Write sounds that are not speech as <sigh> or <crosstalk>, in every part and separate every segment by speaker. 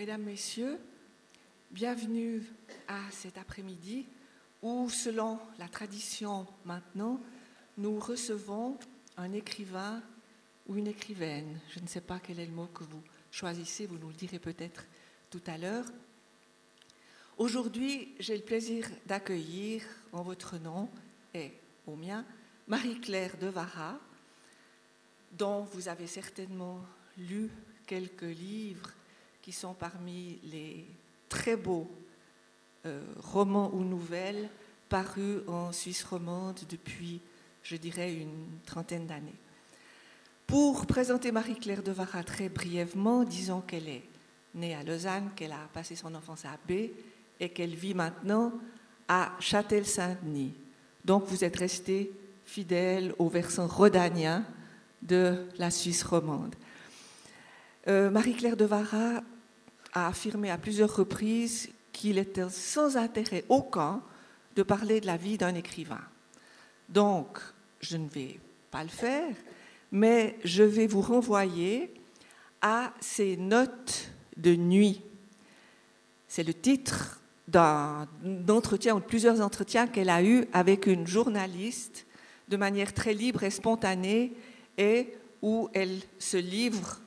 Speaker 1: Mesdames, Messieurs, bienvenue à cet après-midi où, selon la tradition maintenant, nous recevons un écrivain ou une écrivaine. Je ne sais pas quel est le mot que vous choisissez, vous nous le direz peut-être tout à l'heure. Aujourd'hui, j'ai le plaisir d'accueillir en votre nom et au mien Marie-Claire Devara, dont vous avez certainement lu quelques livres qui sont parmi les très beaux euh, romans ou nouvelles parus en Suisse romande depuis, je dirais, une trentaine d'années. Pour présenter Marie-Claire de Vara très brièvement, disons qu'elle est née à Lausanne, qu'elle a passé son enfance à B et qu'elle vit maintenant à Châtel-Saint-Denis. Donc vous êtes resté fidèle au versant rhodanien de la Suisse romande. Euh, Marie-Claire de Vara a affirmé à plusieurs reprises qu'il était sans intérêt aucun de parler de la vie d'un écrivain. Donc, je ne vais pas le faire, mais je vais vous renvoyer à ses notes de nuit. C'est le titre d'un entretien ou de plusieurs entretiens qu'elle a eus avec une journaliste de manière très libre et spontanée et où elle se livre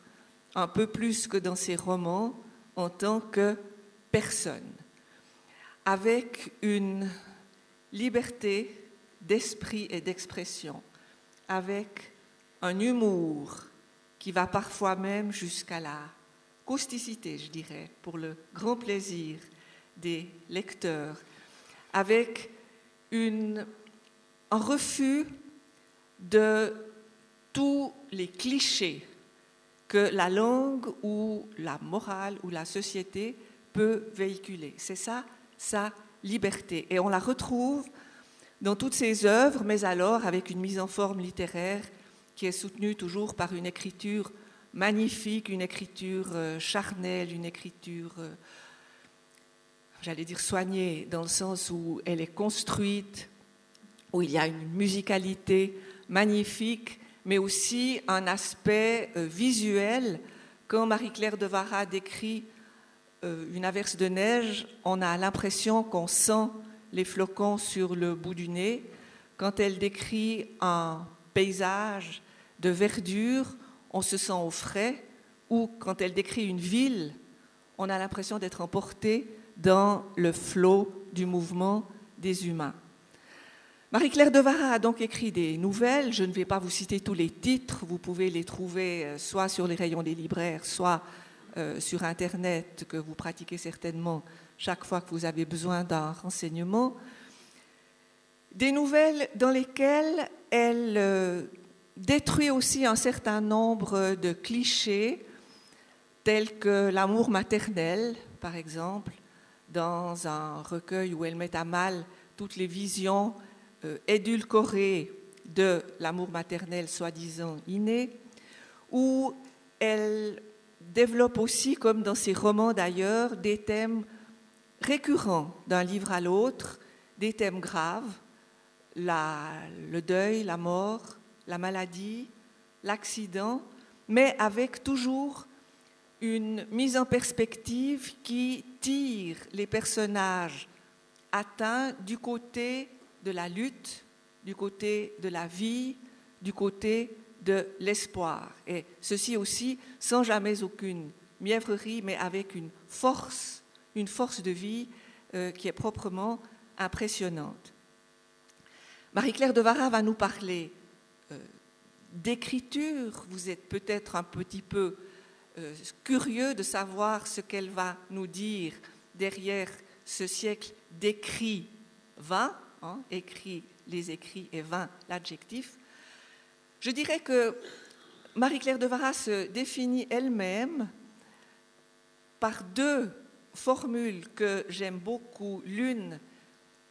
Speaker 1: un peu plus que dans ses romans en tant que personne, avec une liberté d'esprit et d'expression, avec un humour qui va parfois même jusqu'à la causticité, je dirais, pour le grand plaisir des lecteurs, avec un refus de tous les clichés que la langue ou la morale ou la société peut véhiculer. C'est ça, sa liberté. Et on la retrouve dans toutes ses œuvres, mais alors avec une mise en forme littéraire qui est soutenue toujours par une écriture magnifique, une écriture euh, charnelle, une écriture, euh, j'allais dire soignée, dans le sens où elle est construite, où il y a une musicalité magnifique, mais aussi un aspect euh, visuel. Quand Marie-Claire de Vara décrit euh, une averse de neige, on a l'impression qu'on sent les flocons sur le bout du nez. Quand elle décrit un paysage de verdure, on se sent au frais. Ou quand elle décrit une ville, on a l'impression d'être emporté dans le flot du mouvement des humains. Marie-Claire Devara a donc écrit des nouvelles. Je ne vais pas vous citer tous les titres. Vous pouvez les trouver euh, soit sur les rayons des libraires, soit euh, sur Internet, que vous pratiquez certainement chaque fois que vous avez besoin d'un renseignement. Des nouvelles dans lesquelles elle euh, détruit aussi un certain nombre de clichés, tels que l'amour maternel, par exemple, dans un recueil où elle met à mal toutes les visions euh, édulcorée de l'amour maternel soi-disant inné, où elle développe aussi, comme dans ses romans d'ailleurs, des thèmes récurrents d'un livre à l'autre, des thèmes graves, le deuil, la mort, la maladie, l'accident, mais avec toujours une mise en perspective qui tire les personnages atteints du côté de la lutte, du côté de la vie, du côté de l'espoir. Et ceci aussi sans jamais aucune mièvrerie, mais avec une force, une force de vie euh, qui est proprement impressionnante. Marie-Claire de Vara va nous parler euh, d'écriture. Vous êtes peut-être un petit peu euh, curieux de savoir ce qu'elle va nous dire derrière ce siècle d'écrit va. Hein, écrit les écrits et 20 l'adjectif, je dirais que Marie-Claire de Vara se définit elle-même par deux formules que j'aime beaucoup. L'une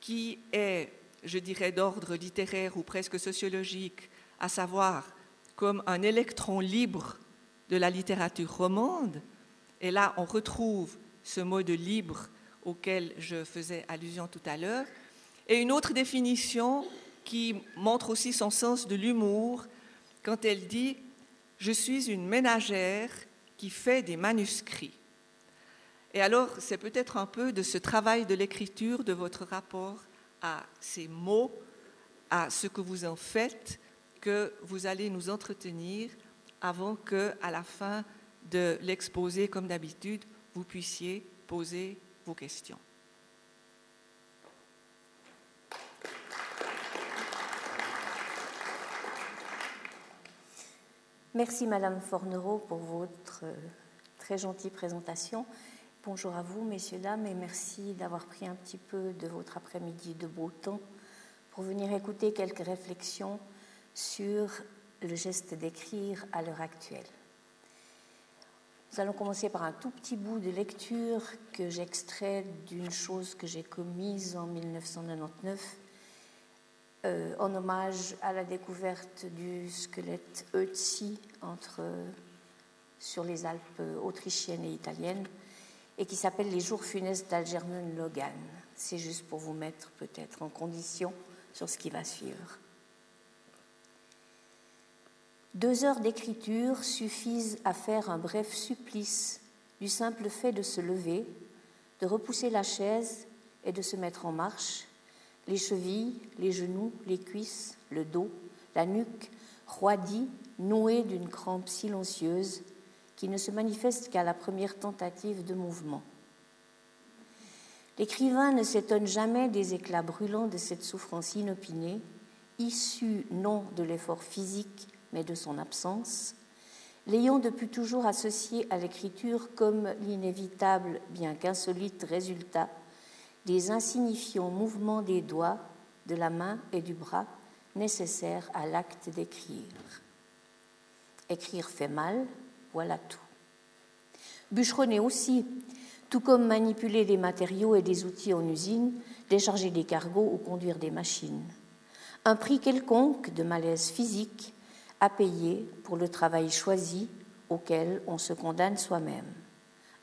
Speaker 1: qui est, je dirais, d'ordre littéraire ou presque sociologique, à savoir comme un électron libre de la littérature romande. Et là, on retrouve ce mot de libre auquel je faisais allusion tout à l'heure. Et une autre définition qui montre aussi son sens de l'humour quand elle dit ⁇ Je suis une ménagère qui fait des manuscrits ⁇ Et alors, c'est peut-être un peu de ce travail de l'écriture, de votre rapport à ces mots, à ce que vous en faites, que vous allez nous entretenir avant que, à la fin de l'exposé, comme d'habitude, vous puissiez poser vos questions.
Speaker 2: Merci Madame Fornereau pour votre euh, très gentille présentation. Bonjour à vous, messieurs, dames, et merci d'avoir pris un petit peu de votre après-midi de beau temps pour venir écouter quelques réflexions sur le geste d'écrire à l'heure actuelle. Nous allons commencer par un tout petit bout de lecture que j'extrais d'une chose que j'ai commise en 1999 euh, en hommage à la découverte du squelette Ötzi entre, sur les Alpes autrichiennes et italiennes et qui s'appelle Les jours funestes d'Algernon Logan. C'est juste pour vous mettre peut-être en condition sur ce qui va suivre. Deux heures d'écriture suffisent à faire un bref supplice du simple fait de se lever, de repousser la chaise et de se mettre en marche, les chevilles, les genoux, les cuisses, le dos, la nuque, roidis, noués d'une crampe silencieuse qui ne se manifeste qu'à la première tentative de mouvement. L'écrivain ne s'étonne jamais des éclats brûlants de cette souffrance inopinée, issue non de l'effort physique mais de son absence, l'ayant depuis toujours associé à l'écriture comme l'inévitable, bien qu'insolite résultat des insignifiants mouvements des doigts, de la main et du bras nécessaires à l'acte d'écrire. Écrire fait mal, voilà tout. Bûcheronner aussi, tout comme manipuler des matériaux et des outils en usine, décharger des cargos ou conduire des machines. Un prix quelconque de malaise physique à payer pour le travail choisi auquel on se condamne soi-même.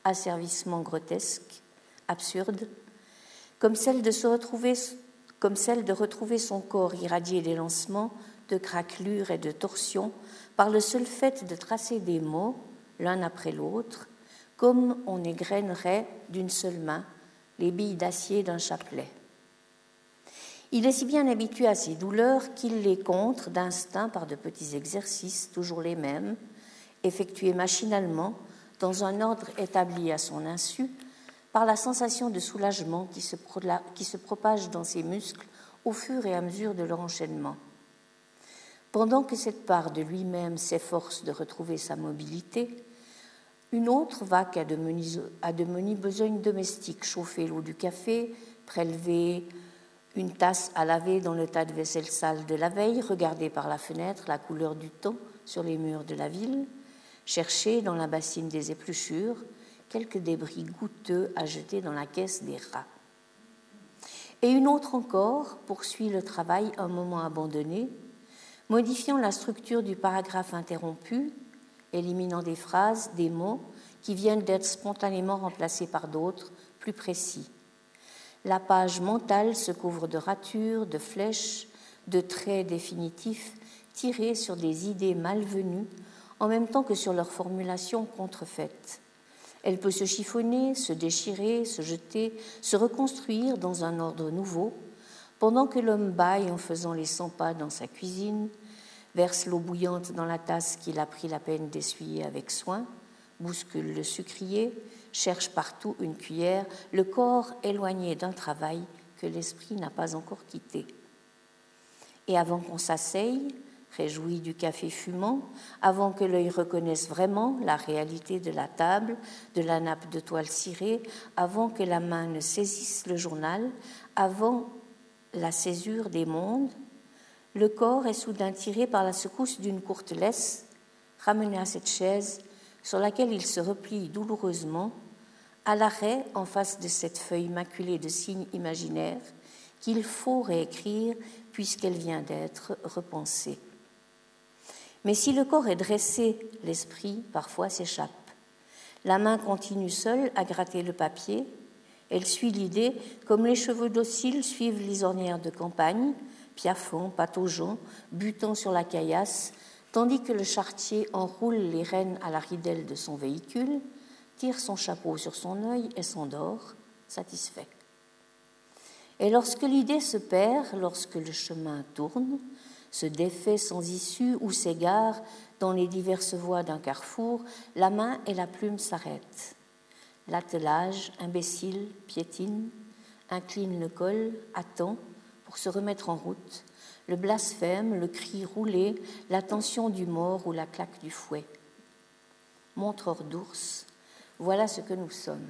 Speaker 2: Asservissement grotesque, absurde, comme celle de retrouver son corps irradié des lancements, de craquelures et de torsions par le seul fait de tracer des mots l'un après l'autre, comme on égrènerait d'une seule main les billes d'acier d'un chapelet. Il est si bien habitué à ces douleurs qu'il les contre d'instinct par de petits exercices, toujours les mêmes, effectués machinalement, dans un ordre établi à son insu, par la sensation de soulagement qui se, propage dans ses muscles au fur et à mesure de leur enchaînement. Pendant que cette part de lui-même s'efforce de retrouver sa mobilité, une autre va qu'à de, de menus besognes domestiques, chauffer l'eau du café, prélever une tasse à laver dans le tas de vaisselle sale de la veille, regarder par la fenêtre la couleur du temps sur les murs de la ville, chercher dans la bassine des épluchures quelques débris goûteux à jeter dans la caisse des rats. Et une autre encore poursuit le travail un moment abandonné, modifiant la structure du paragraphe interrompu, éliminant des phrases, des mots qui viennent d'être spontanément remplacés par d'autres plus précis la page mentale se couvre de ratures, de flèches, de traits définitifs tirés sur des idées malvenues en même temps que sur leur formulation contrefaite. Elle peut se chiffonner, se déchirer, se jeter, se reconstruire dans un ordre nouveau, pendant que l'homme baille en faisant les cent pas dans sa cuisine, verse l'eau bouillante dans la tasse qu'il a pris la peine d'essuyer avec soin, bouscule le sucrier, cherche partout une cuillère, le corps éloigné d'un travail que l'esprit n'a pas encore quitté. Et avant qu'on s'asseye, réjoui du café fumant, avant que l'œil reconnaisse vraiment la réalité de la table, de la nappe de toile cirée, avant que la main ne saisisse le journal, avant la césure des mondes, le corps est soudain tiré par la secousse d'une courte laisse, ramené à cette chaise sur laquelle il se replie douloureusement, à l'arrêt en face de cette feuille maculée de signes imaginaires qu'il faut réécrire puisqu'elle vient d'être repensée. Mais si le corps est dressé, l'esprit parfois s'échappe. La main continue seule à gratter le papier. Elle suit l'idée comme les cheveux dociles suivent les ornières de campagne, piaffant, pataugeant, butant sur la caillasse, tandis que le chartier enroule les rênes à la ridelle de son véhicule, tire son chapeau sur son œil et s'endort, satisfait. Et lorsque l'idée se perd, lorsque le chemin tourne, se défait sans issue ou s'égare dans les diverses voies d'un carrefour, la main et la plume s'arrêtent. L'attelage, imbécile, piétine, incline le col, attend pour se remettre en route, le blasphème, le cri roulé, la tension du mort ou la claque du fouet. Montreur d'ours, voilà ce que nous sommes.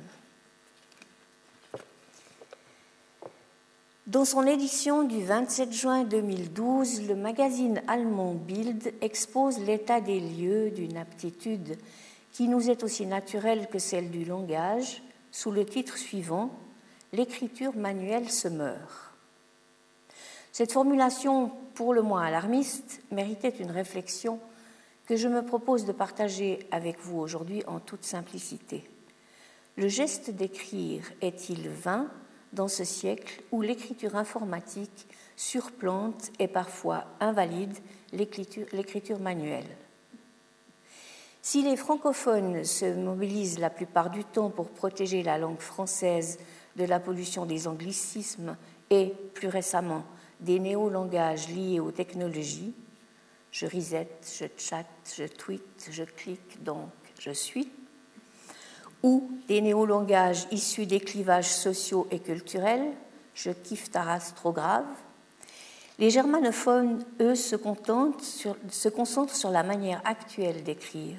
Speaker 2: Dans son édition du 27 juin 2012, le magazine allemand Bild expose l'état des lieux d'une aptitude qui nous est aussi naturelle que celle du langage, sous le titre suivant L'écriture manuelle se meurt. Cette formulation, pour le moins alarmiste, méritait une réflexion que je me propose de partager avec vous aujourd'hui en toute simplicité. Le geste d'écrire est-il vain? Dans ce siècle où l'écriture informatique surplante et parfois invalide l'écriture manuelle. Si les francophones se mobilisent la plupart du temps pour protéger la langue française de la pollution des anglicismes et, plus récemment, des néolangages liés aux technologies, je reset, je chatte, je tweet, je clique, donc je suis, ou des néolangages issus des clivages sociaux et culturels, je kiffe ta race trop grave. Les germanophones, eux, se, se concentrent sur la manière actuelle d'écrire.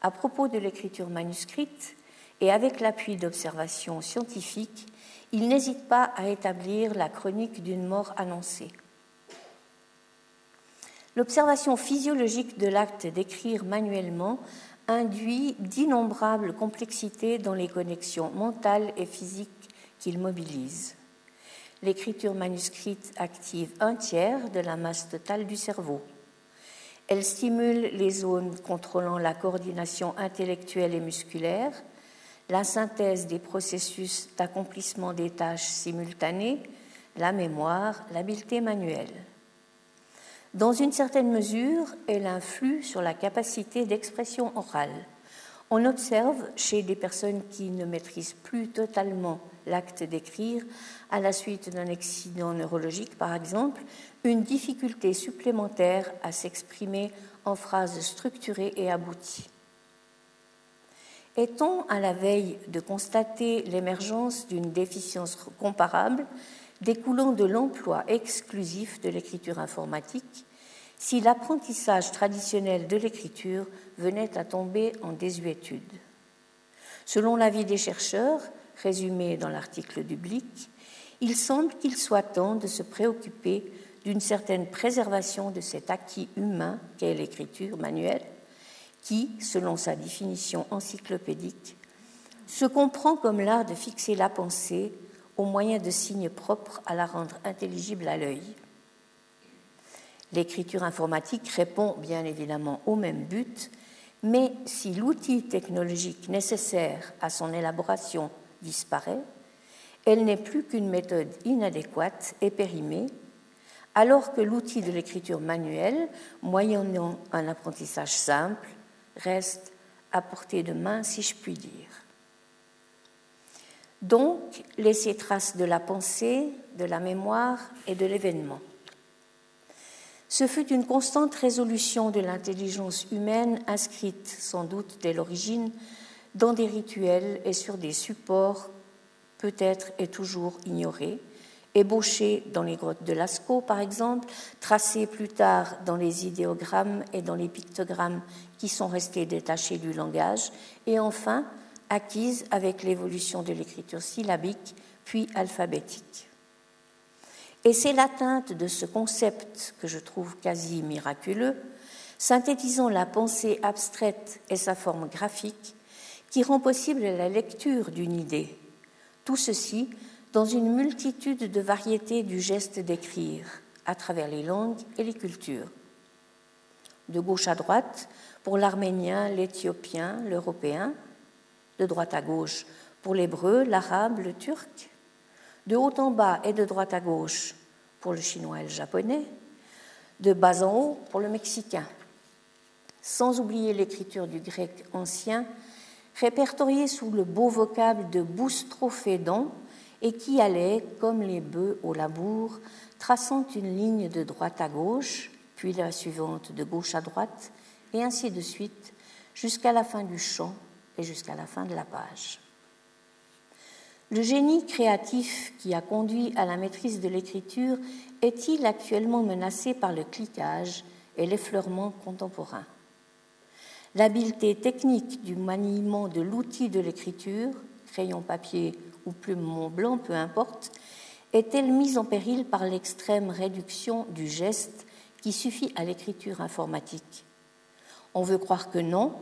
Speaker 2: À propos de l'écriture manuscrite, et avec l'appui d'observations scientifiques, ils n'hésitent pas à établir la chronique d'une mort annoncée. L'observation physiologique de l'acte d'écrire manuellement induit d'innombrables complexités dans les connexions mentales et physiques qu'il mobilise. L'écriture manuscrite active un tiers de la masse totale du cerveau. Elle stimule les zones contrôlant la coordination intellectuelle et musculaire, la synthèse des processus d'accomplissement des tâches simultanées, la mémoire, l'habileté manuelle. Dans une certaine mesure, elle influe sur la capacité d'expression orale. On observe chez des personnes qui ne maîtrisent plus totalement l'acte d'écrire, à la suite d'un accident neurologique par exemple, une difficulté supplémentaire à s'exprimer en phrases structurées et abouties. Est-on à la veille de constater l'émergence d'une déficience comparable découlant de l'emploi exclusif de l'écriture informatique si l'apprentissage traditionnel de l'écriture venait à tomber en désuétude. Selon l'avis des chercheurs, résumé dans l'article du Blick, il semble qu'il soit temps de se préoccuper d'une certaine préservation de cet acquis humain qu'est l'écriture manuelle, qui, selon sa définition encyclopédique, se comprend comme l'art de fixer la pensée au moyen de signes propres à la rendre intelligible à l'œil. L'écriture informatique répond bien évidemment au même but, mais si l'outil technologique nécessaire à son élaboration disparaît, elle n'est plus qu'une méthode inadéquate et périmée, alors que l'outil de l'écriture manuelle, moyennant un apprentissage simple, reste à portée de main, si je puis dire. Donc, laisser trace de la pensée, de la mémoire et de l'événement. Ce fut une constante résolution de l'intelligence humaine inscrite sans doute dès l'origine dans des rituels et sur des supports peut-être et toujours ignorés, ébauchés dans les grottes de Lascaux par exemple, tracés plus tard dans les idéogrammes et dans les pictogrammes qui sont restés détachés du langage, et enfin acquises avec l'évolution de l'écriture syllabique puis alphabétique. Et c'est l'atteinte de ce concept que je trouve quasi miraculeux, synthétisant la pensée abstraite et sa forme graphique, qui rend possible la lecture d'une idée. Tout ceci dans une multitude de variétés du geste d'écrire à travers les langues et les cultures. De gauche à droite, pour l'arménien, l'éthiopien, l'européen, de droite à gauche, pour l'hébreu, l'arabe, le turc, de haut en bas et de droite à gauche, pour le chinois et le japonais, de bas en haut, pour le mexicain, sans oublier l'écriture du grec ancien, répertoriée sous le beau vocable de boustrophédon et qui allait, comme les bœufs au labour, traçant une ligne de droite à gauche, puis la suivante de gauche à droite, et ainsi de suite, jusqu'à la fin du chant et jusqu'à la fin de la page. Le génie créatif qui a conduit à la maîtrise de l'écriture est-il actuellement menacé par le cliquage et l'effleurement contemporain? L'habileté technique du maniement de l'outil de l'écriture, crayon papier ou plume Mont Blanc, peu importe, est-elle mise en péril par l'extrême réduction du geste qui suffit à l'écriture informatique? On veut croire que non,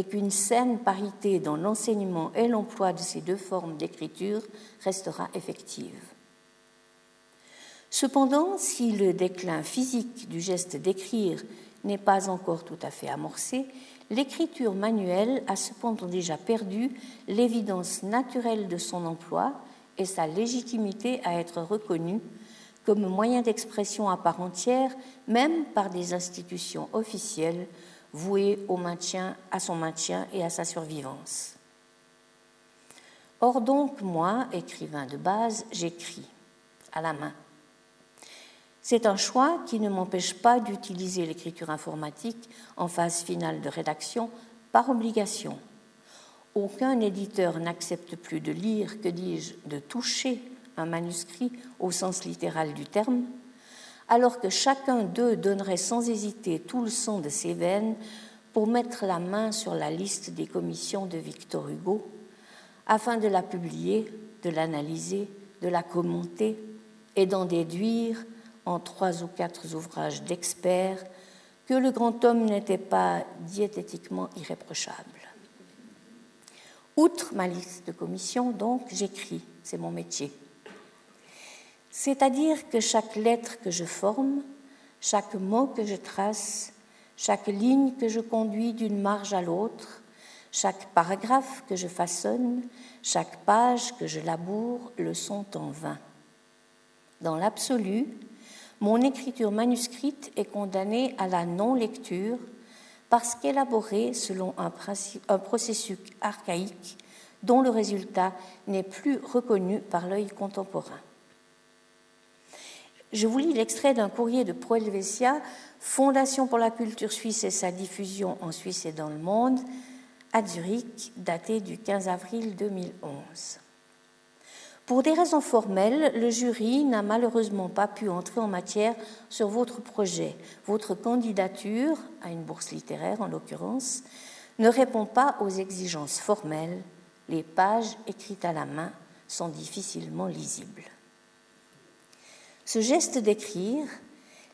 Speaker 2: et qu'une saine parité dans l'enseignement et l'emploi de ces deux formes d'écriture restera effective. Cependant, si le déclin physique du geste d'écrire n'est pas encore tout à fait amorcé, l'écriture manuelle a cependant déjà perdu l'évidence naturelle de son emploi et sa légitimité à être reconnue comme moyen d'expression à part entière, même par des institutions officielles vouées au maintien, à son maintien et à sa survivance. Or donc, moi, écrivain de base, j'écris à la main c'est un choix qui ne m'empêche pas d'utiliser l'écriture informatique en phase finale de rédaction par obligation. Aucun éditeur n'accepte plus de lire, que dis-je, de toucher un manuscrit au sens littéral du terme, alors que chacun d'eux donnerait sans hésiter tout le sang de ses veines pour mettre la main sur la liste des commissions de Victor Hugo, afin de la publier, de l'analyser, de la commenter et d'en déduire en trois ou quatre ouvrages d'experts que le grand homme n'était pas diététiquement irréprochable. Outre ma liste de commissions, donc, j'écris, c'est mon métier. C'est-à-dire que chaque lettre que je forme, chaque mot que je trace, chaque ligne que je conduis d'une marge à l'autre, chaque paragraphe que je façonne, chaque page que je laboure le sont en vain. Dans l'absolu, mon écriture manuscrite est condamnée à la non-lecture parce qu'élaborée selon un, processus archaïque dont le résultat n'est plus reconnu par l'œil contemporain. Je vous lis l'extrait d'un courrier de Pro Helvetia, Fondation pour la culture suisse et sa diffusion en Suisse et dans le monde, à Zurich, daté du 15 avril 2011. Pour des raisons formelles, le jury n'a malheureusement pas pu entrer en matière sur votre projet. Votre candidature, à une bourse littéraire en l'occurrence, ne répond pas aux exigences formelles. Les pages écrites à la main sont difficilement lisibles. Ce geste d'écrire,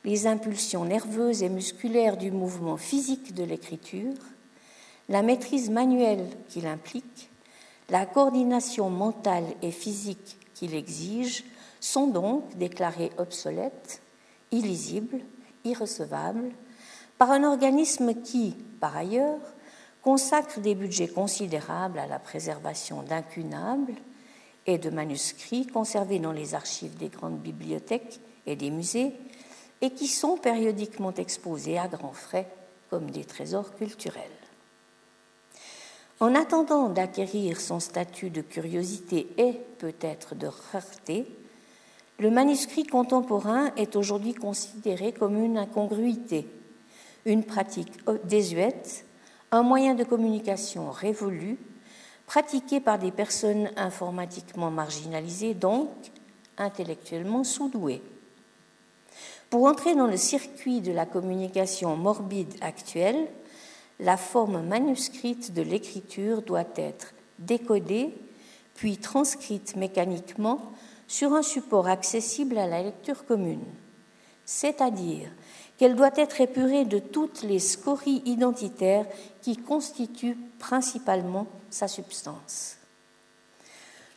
Speaker 2: les impulsions nerveuses et musculaires du mouvement physique de l'écriture, la maîtrise manuelle qu'il implique, la coordination mentale et physique qu'il exige sont donc déclarées obsolètes, illisibles, irrecevables, par un organisme qui, par ailleurs, consacre des budgets considérables à la préservation d'incunables et de manuscrits conservés dans les archives des grandes bibliothèques et des musées et qui sont périodiquement exposés à grands frais comme des trésors culturels. En attendant d'acquérir son statut de curiosité et peut-être de rareté, le manuscrit contemporain est aujourd'hui considéré comme une incongruité, une pratique désuète, un moyen de communication révolu, pratiqué par des personnes informatiquement marginalisées, donc intellectuellement sous-douées. Pour entrer dans le circuit de la communication morbide actuelle, la forme manuscrite de l'écriture doit être décodée, puis transcrite mécaniquement sur un support accessible à la lecture commune, c'est-à-dire qu'elle doit être épurée de toutes les scories identitaires qui constituent principalement sa substance.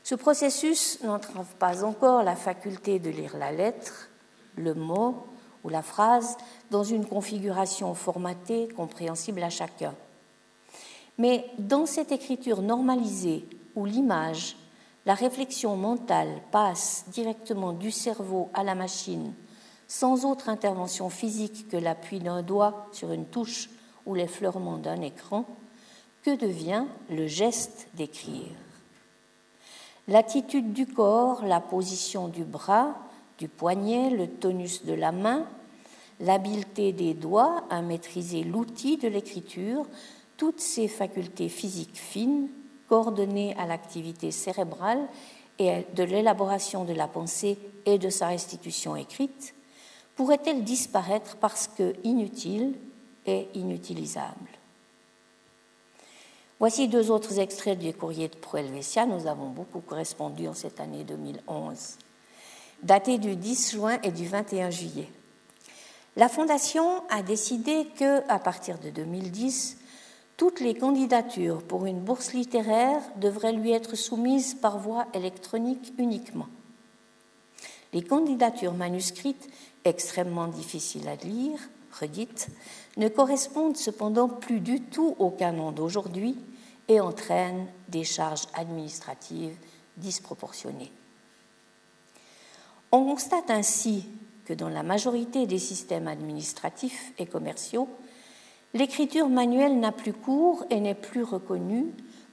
Speaker 2: Ce processus n'entrave pas encore la faculté de lire la lettre, le mot ou la phrase dans une configuration formatée compréhensible à chacun. Mais dans cette écriture normalisée où l'image, la réflexion mentale passe directement du cerveau à la machine sans autre intervention physique que l'appui d'un doigt sur une touche ou l'effleurement d'un écran, que devient le geste d'écrire. L'attitude du corps, la position du bras, du poignet, le tonus de la main, l'habileté des doigts à maîtriser l'outil de l'écriture, toutes ces facultés physiques fines, coordonnées à l'activité cérébrale et de l'élaboration de la pensée et de sa restitution écrite, pourraient-elles disparaître parce que inutiles et inutilisables Voici deux autres extraits du courrier de Proelvesia. Nous avons beaucoup correspondu en cette année 2011, daté du 10 juin et du 21 juillet. La Fondation a décidé que, à partir de 2010, toutes les candidatures pour une bourse littéraire devraient lui être soumises par voie électronique uniquement. Les candidatures manuscrites, extrêmement difficiles à lire, redites, ne correspondent cependant plus du tout au canon d'aujourd'hui et entraînent des charges administratives disproportionnées. On constate ainsi que dans la majorité des systèmes administratifs et commerciaux, l'écriture manuelle n'a plus cours et n'est plus reconnue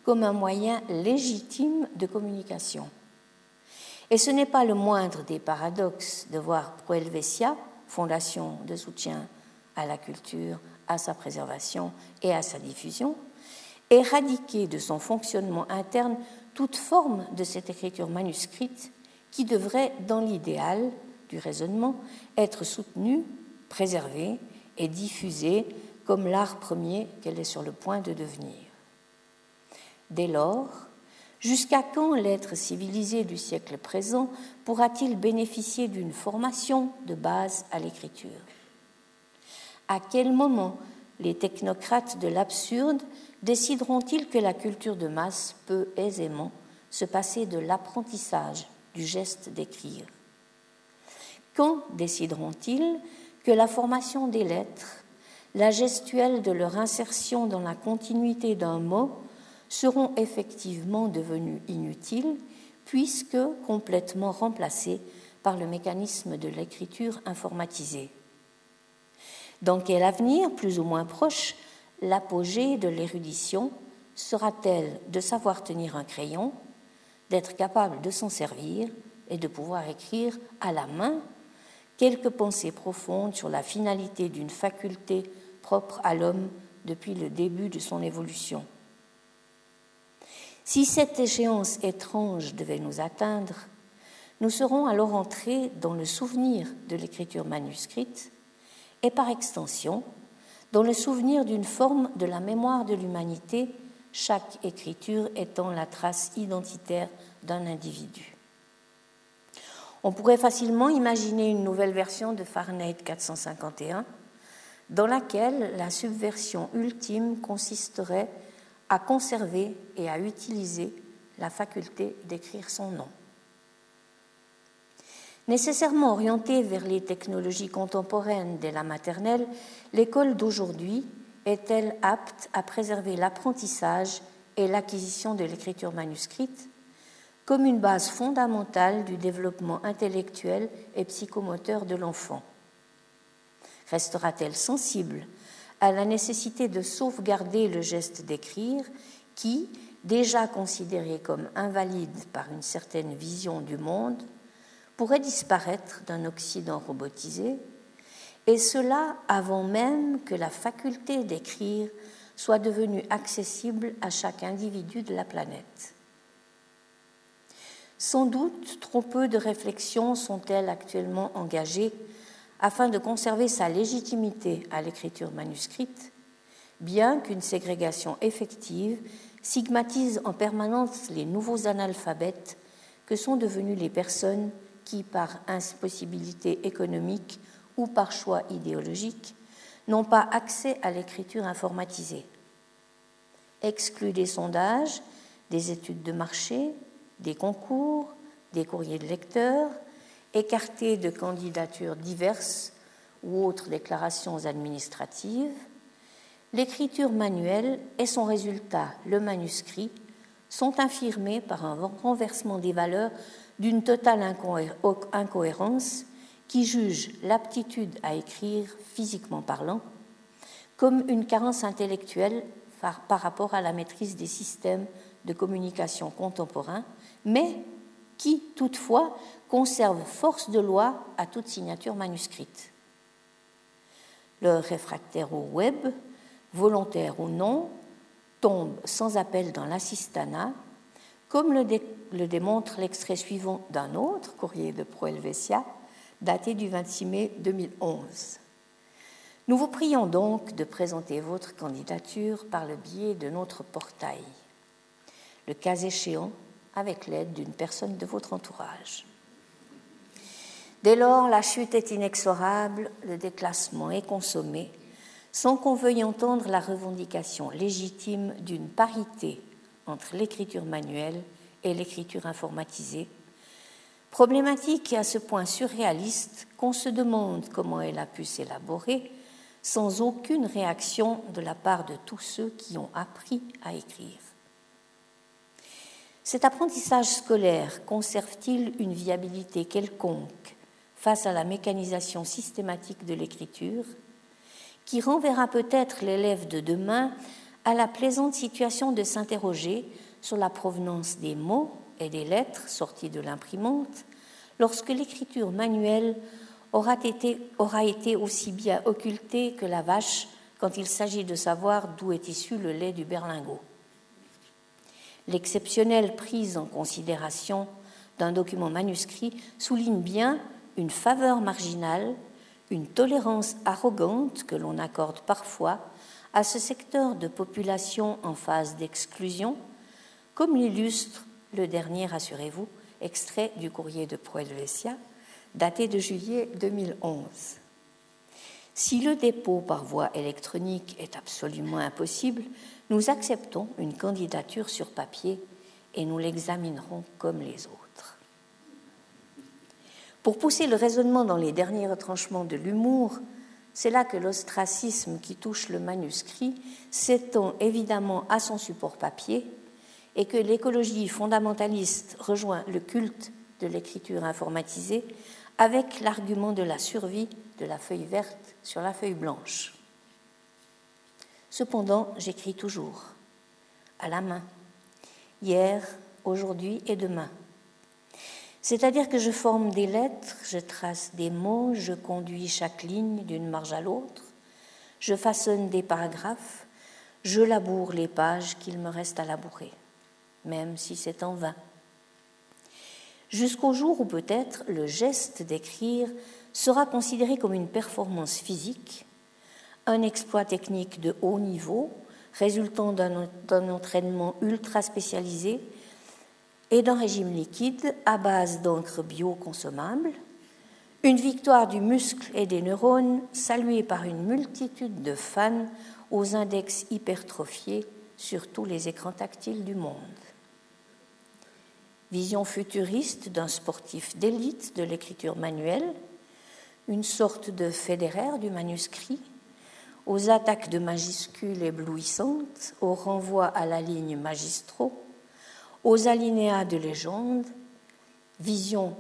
Speaker 2: comme un moyen légitime de communication. Et ce n'est pas le moindre des paradoxes de voir Proelvesia, fondation de soutien à la culture, à sa préservation et à sa diffusion, éradiquer de son fonctionnement interne toute forme de cette écriture manuscrite qui devrait, dans l'idéal, du raisonnement, être soutenue, préservée et diffusée comme l'art premier qu'elle est sur le point de devenir. Dès lors, jusqu'à quand l'être civilisé du siècle présent pourra-t-il bénéficier d'une formation de base à l'écriture? À quel moment les technocrates de l'absurde décideront-ils que la culture de masse peut aisément se passer de l'apprentissage du geste d'écrire? Quand décideront-ils que la formation des lettres, la gestuelle de leur insertion dans la continuité d'un mot seront effectivement devenues inutiles puisque complètement remplacées par le mécanisme de l'écriture informatisée Dans quel avenir, plus ou moins proche, l'apogée de l'érudition sera-t-elle de savoir tenir un crayon, d'être capable de s'en servir et de pouvoir écrire à la main quelques pensées profondes sur la finalité d'une faculté propre à l'homme depuis le début de son évolution? Si cette échéance étrange devait nous atteindre, nous serons alors entrés dans le souvenir de l'écriture manuscrite et par extension dans le souvenir d'une forme de la mémoire de l'humanité, chaque écriture étant la trace identitaire d'un individu. On pourrait facilement imaginer une nouvelle version de Fahrenheit 451 dans laquelle la subversion ultime consisterait à conserver et à utiliser la faculté d'écrire son nom. Nécessairement orientée vers les technologies contemporaines dès la maternelle, l'école d'aujourd'hui est-elle apte à préserver l'apprentissage et l'acquisition de l'écriture manuscrite comme une base fondamentale du développement intellectuel et psychomoteur de l'enfant? Restera-t-elle sensible à la nécessité de sauvegarder le geste d'écrire qui, déjà considéré comme invalide par une certaine vision du monde, pourrait disparaître d'un Occident robotisé, et cela avant même que la faculté d'écrire soit devenue accessible à chaque individu de la planète. Sans doute, trop peu de réflexions sont-elles actuellement engagées afin de conserver sa légitimité à l'écriture manuscrite, bien qu'une ségrégation effective stigmatise en permanence les nouveaux analphabètes que sont devenus les personnes qui, par impossibilité économique ou par choix idéologique, n'ont pas accès à l'écriture informatisée. Exclus des sondages, des études de marché, des concours, des courriers de lecteurs, écarté de candidatures diverses ou autres déclarations administratives, l'écriture manuelle et son résultat, le manuscrit, sont infirmés par un renversement des valeurs d'une totale incohérence qui juge l'aptitude à écrire, physiquement parlant, comme une carence intellectuelle par, rapport à la maîtrise des systèmes de communication contemporains, mais qui, toutefois, conserve force de loi à toute signature manuscrite. Le réfractaire au web, volontaire ou non, tombe sans appel dans l'assistanat, comme le, démontre l'extrait suivant d'un autre courrier de Pro Helvetia, daté du 26 mai 2011. Nous vous prions donc de présenter votre candidature par le biais de notre portail, le cas échéant avec l'aide d'une personne de votre entourage. Dès lors, la chute est inexorable, le déclassement est consommé, sans qu'on veuille entendre la revendication légitime d'une parité entre l'écriture manuelle et l'écriture informatisée, problématique et à ce point surréaliste qu'on se demande comment elle a pu s'élaborer sans aucune réaction de la part de tous ceux qui ont appris à écrire. Cet apprentissage scolaire conserve-t-il une viabilité quelconque face à la mécanisation systématique de l'écriture qui renverra peut-être l'élève de demain à la plaisante situation de s'interroger sur la provenance des mots et des lettres sortis de l'imprimante lorsque l'écriture manuelle aura été, aura été aussi bien occultée que la vache quand il s'agit de savoir d'où est issu le lait du berlingot? L'exceptionnelle prise en considération d'un document manuscrit souligne bien une faveur marginale, une tolérance arrogante que l'on accorde parfois à ce secteur de population en phase d'exclusion, comme l'illustre le dernier, rassurez-vous, extrait du courrier de Proelvesia, daté de juillet 2011. Si le dépôt par voie électronique est absolument impossible, nous acceptons une candidature sur papier et nous l'examinerons comme les autres. Pour pousser le raisonnement dans les derniers retranchements de l'humour, c'est là que l'ostracisme qui touche le manuscrit s'étend évidemment à son support papier et que l'écologie fondamentaliste rejoint le culte de l'écriture informatisée avec l'argument de la survie de la feuille verte sur la feuille blanche. Cependant, j'écris toujours, à la main, hier, aujourd'hui et demain. C'est-à-dire que je forme des lettres, je trace des mots, je conduis chaque ligne d'une marge à l'autre, je façonne des paragraphes, je laboure les pages qu'il me reste à labourer même si c'est en vain. Jusqu'au jour où peut-être le geste d'écrire sera considéré comme une performance physique, un exploit technique de haut niveau résultant d'un entraînement ultra spécialisé et d'un régime liquide à base d'encre bio-consommable, une victoire du muscle et des neurones saluée par une multitude de fans aux index hypertrophiés sur tous les écrans tactiles du monde. Vision futuriste d'un sportif d'élite de l'écriture manuelle, une sorte de fédéraire du manuscrit, aux attaques de majuscules éblouissantes, au renvoi à la ligne magistraux, aux alinéas de légende, vision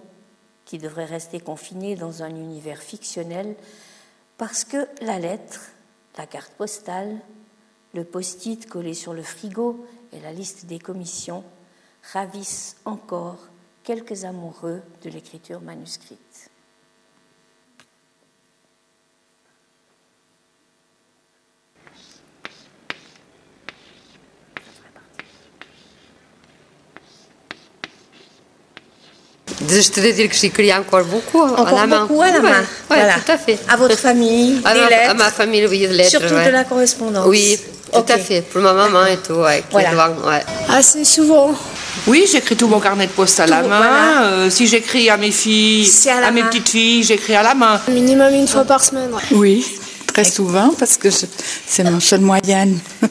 Speaker 2: qui devrait rester confinée dans un univers fictionnel parce que la lettre, la carte postale, le post-it collé sur le frigo et la liste des commissions ravissent encore quelques amoureux de l'écriture manuscrite.
Speaker 3: Je te dire que j'écris encore beaucoup encore à la main.
Speaker 2: Beaucoup à la main.
Speaker 3: Oui, tout à fait.
Speaker 2: À votre famille, <laughs>
Speaker 3: à
Speaker 2: des
Speaker 3: ma,
Speaker 2: lettres.
Speaker 3: À ma famille, oui, des lettres.
Speaker 2: Surtout de la correspondance.
Speaker 3: Oui, tout à fait. Pour ma maman et tout, ouais,
Speaker 2: Voilà.
Speaker 3: ouais.
Speaker 4: Assez souvent.
Speaker 5: Oui, j'écris tout mon carnet de poste à la main.
Speaker 2: voilà.
Speaker 5: Euh, si j'écris à mes filles,
Speaker 2: à la
Speaker 5: mes petites filles, j'écris à la main.
Speaker 4: Minimum une fois par semaine, ouais.
Speaker 6: Oui, très souvent, parce que je- c'est mon seul moyen <laughs>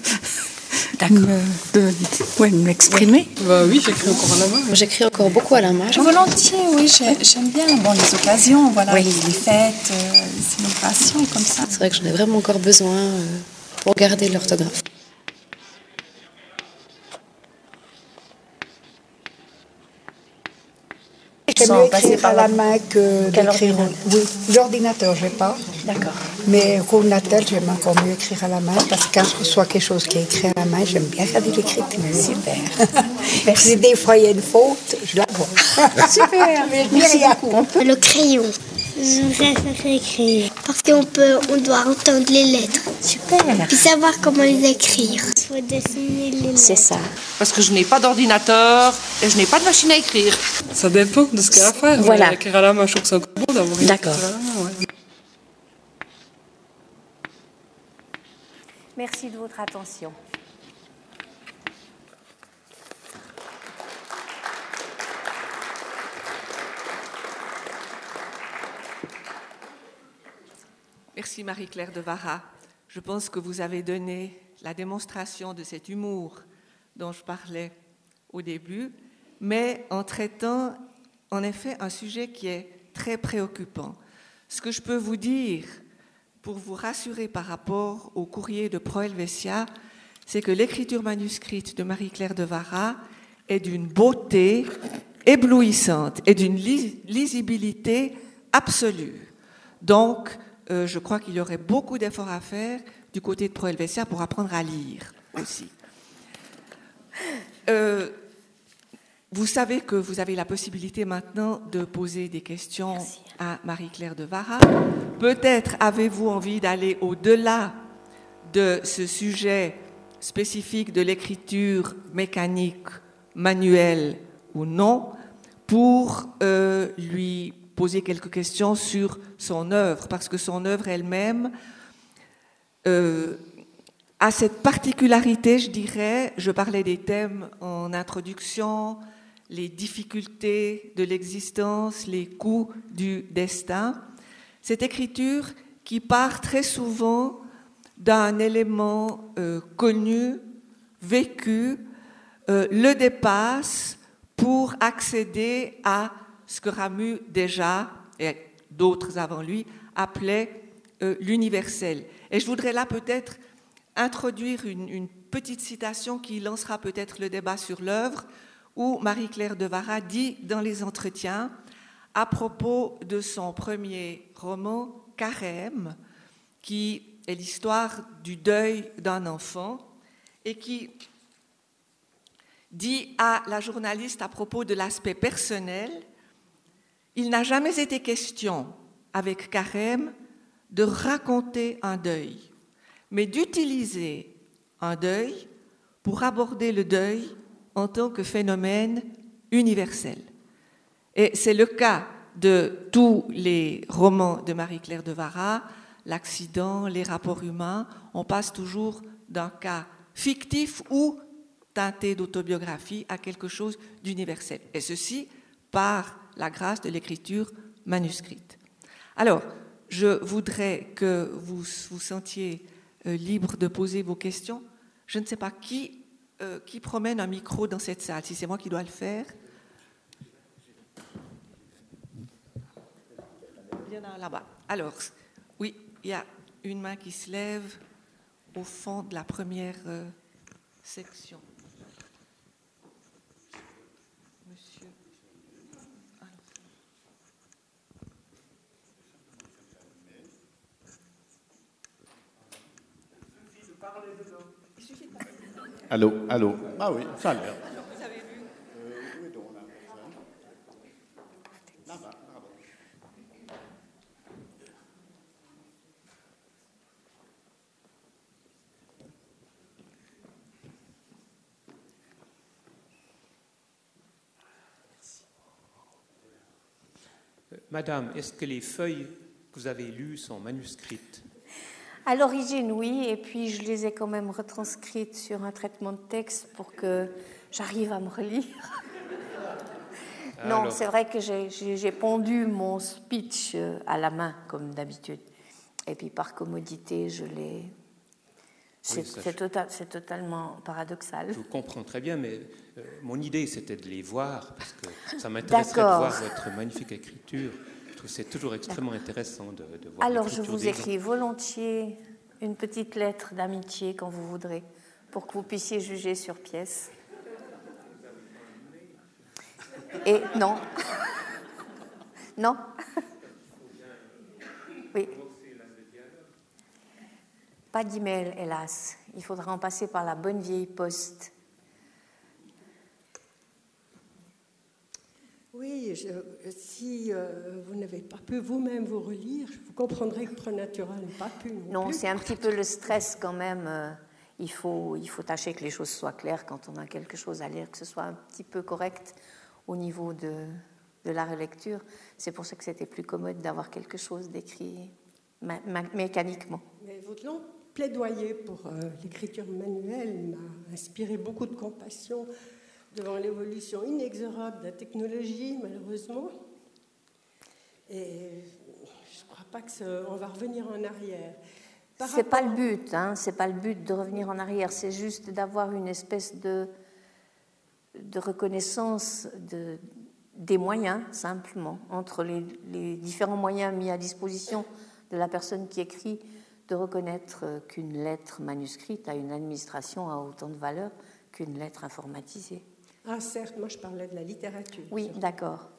Speaker 6: de, ouais, de m'exprimer.
Speaker 7: Bah oui, j'écris encore à la main.
Speaker 8: J'écris encore beaucoup à la main.
Speaker 6: Volontiers, oui, j'ai- j'aime bien bon, les occasions, voilà, les, les fêtes, euh, les célébrations comme ça.
Speaker 8: C'est vrai que j'en ai vraiment encore besoin euh, pour garder l'orthographe.
Speaker 6: Sans
Speaker 9: mieux
Speaker 6: passer
Speaker 9: écrire
Speaker 6: par
Speaker 9: à
Speaker 6: la-
Speaker 9: la main que
Speaker 6: Quel
Speaker 9: d'écrire. Oui, l'ordinateur, je pas.
Speaker 6: D'accord.
Speaker 9: Mais Rounatel, j'aime encore mieux écrire à la main parce que quand je reçois quelque chose qui est écrit à la main, j'aime bien regarder l'écriture.
Speaker 6: Super. <laughs>
Speaker 9: si des fois il y a une faute, je la vois. Super, <laughs> dis rien.
Speaker 10: Le crayon. Je préfère écrire. Parce qu'on peut, on doit entendre les lettres.
Speaker 6: Super.
Speaker 10: Puis savoir comment les écrire. Il faut dessiner les lettres.
Speaker 2: C'est ça.
Speaker 5: Parce que je n'ai pas d'ordinateur et je n'ai pas de machine à écrire.
Speaker 7: Ça dépend de ce qu'il y a à faire.
Speaker 2: Voilà.
Speaker 7: Écrire à la main, je trouve que c'est encore beau d'avoir une
Speaker 2: D'accord.
Speaker 7: écriture à la main, ouais.
Speaker 2: Merci de votre attention.
Speaker 1: Merci Marie-Claire de Vara. Je pense que vous avez donné la démonstration de cet humour dont je parlais au début, mais en traitant en effet un sujet qui est très préoccupant. Ce que je peux vous dire pour vous rassurer par rapport au courrier de Pro Helvetia, c'est que l'écriture manuscrite de Marie-Claire de Vara est d'une beauté éblouissante et d'une lis- lisibilité absolue. Donc, euh, je crois qu'il y aurait beaucoup d'efforts à faire du côté de Pro Helvetia pour apprendre à lire aussi. Euh, vous savez que vous avez la possibilité maintenant de poser des questions à Marie-Claire de Vara. Peut-être avez-vous envie d'aller au-delà de ce sujet spécifique de l'écriture mécanique, manuelle ou non, pour euh, lui poser quelques questions sur son œuvre, parce que son œuvre elle-même euh, a cette particularité, je dirais, je parlais des thèmes en introduction, les difficultés de l'existence, les coups du destin. Cette écriture qui part très souvent d'un élément euh, connu, vécu, euh, le dépasse pour accéder à ce que Ramu déjà, et d'autres avant lui, appelaient euh, l'universel. Et je voudrais là peut-être introduire une, une petite citation qui lancera peut-être le débat sur l'œuvre, où Marie-Claire de Vara dit dans les entretiens, à propos de son premier roman, Carême, qui est l'histoire du deuil d'un enfant, et qui dit à la journaliste à propos de l'aspect personnel, il n'a jamais été question avec Carême de raconter un deuil, mais d'utiliser un deuil pour aborder le deuil en tant que phénomène universel. Et c'est le cas de tous les romans de Marie-Claire de Vara, l'accident, les rapports humains, on passe toujours d'un cas fictif ou teinté d'autobiographie à quelque chose d'universel. Et ceci par la grâce de l'écriture manuscrite. Alors, je voudrais que vous vous sentiez euh, libre de poser vos questions. Je ne sais pas qui, euh, qui promène un micro dans cette salle, si c'est moi qui dois le faire. Il y en a là-bas. Alors, oui, il y a une main qui se lève au fond de la première euh, section.
Speaker 11: Allô, allô. Ah oui, ça a l'air.
Speaker 1: Vous avez vu
Speaker 12: Madame, est-ce que les feuilles que vous avez lues sont manuscrites?
Speaker 2: À l'origine, oui, et puis je les ai quand même retranscrites sur un traitement de texte pour que j'arrive à me relire. <laughs> non, c'est vrai que j'ai- pondu mon speech euh, à la main, comme d'habitude. Et puis par commodité, je l'ai C'est tota- c'est totalement paradoxal.
Speaker 12: Je vous comprends très bien, mais euh, mon idée c'était de les voir parce que ça m'intéresserait de voir votre magnifique écriture. C'est toujours extrêmement intéressant de, de voir
Speaker 2: Alors, je vous écris volontiers une petite lettre d'amitié quand vous voudrez, pour que vous puissiez juger sur pièce. Et non. <laughs> non. Oui. Pas d'email, hélas. Il faudra en passer par la bonne vieille poste.
Speaker 13: Oui, je- si euh, vous n'avez pas pu vous-même vous relire, vous comprendrez que Pronatural n'a pas pu. Non,
Speaker 2: c'est un petit peu le stress quand même. euh, Il faut, il faut tâcher que les choses soient claires quand on a quelque chose à lire, que ce soit un petit peu correct au niveau de, de la relecture. C'est pour ça que c'était plus commode d'avoir quelque chose d'écrit mécaniquement.
Speaker 13: Mais votre long plaidoyer pour euh, l'écriture manuelle m'a inspiré beaucoup de compassion devant l'évolution inexorable de la technologie, malheureusement. Et je ne crois pas qu'on va revenir en arrière.
Speaker 2: C'est pas le but, hein, c'est pas le but de revenir en arrière, c'est juste d'avoir une espèce de, de reconnaissance de, des moyens, simplement, entre les, les différents moyens mis à disposition de la personne qui écrit, de reconnaître euh, qu'une lettre manuscrite à une administration a autant de valeur qu'une lettre informatisée.
Speaker 13: Ah, certes, moi je parlais de la littérature.
Speaker 2: Oui, d'accord.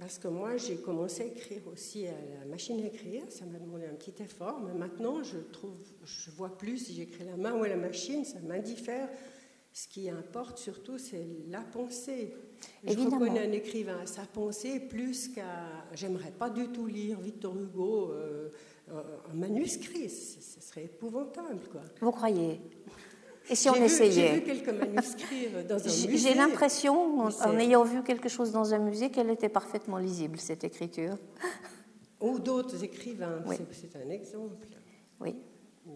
Speaker 13: Parce que moi, j'ai commencé à écrire aussi à la machine à écrire. Ça m'a demandé un petit effort. Mais maintenant, je trouve, je vois plus si j'écris la main ou à la machine. Ça m'indiffère. Ce qui importe surtout, c'est la pensée. Je
Speaker 2: Évidemment.
Speaker 13: reconnais un écrivain à sa pensée plus qu'à. J'aimerais pas du tout lire Victor Hugo euh, en manuscrit. Ce ce serait épouvantable, quoi.
Speaker 2: Vous croyez? Et si on
Speaker 13: J'ai vu- J'ai
Speaker 2: essayait
Speaker 13: vu quelques manuscrits euh, dans un
Speaker 2: J'ai
Speaker 13: musée.
Speaker 2: j'ai l'impression, en, ayant vu quelque chose dans un musée, qu'elle était parfaitement lisible, cette écriture. <laughs>
Speaker 13: Ou d'autres écrivains.
Speaker 2: Oui.
Speaker 13: C'est- un exemple.
Speaker 2: Oui.
Speaker 13: Mais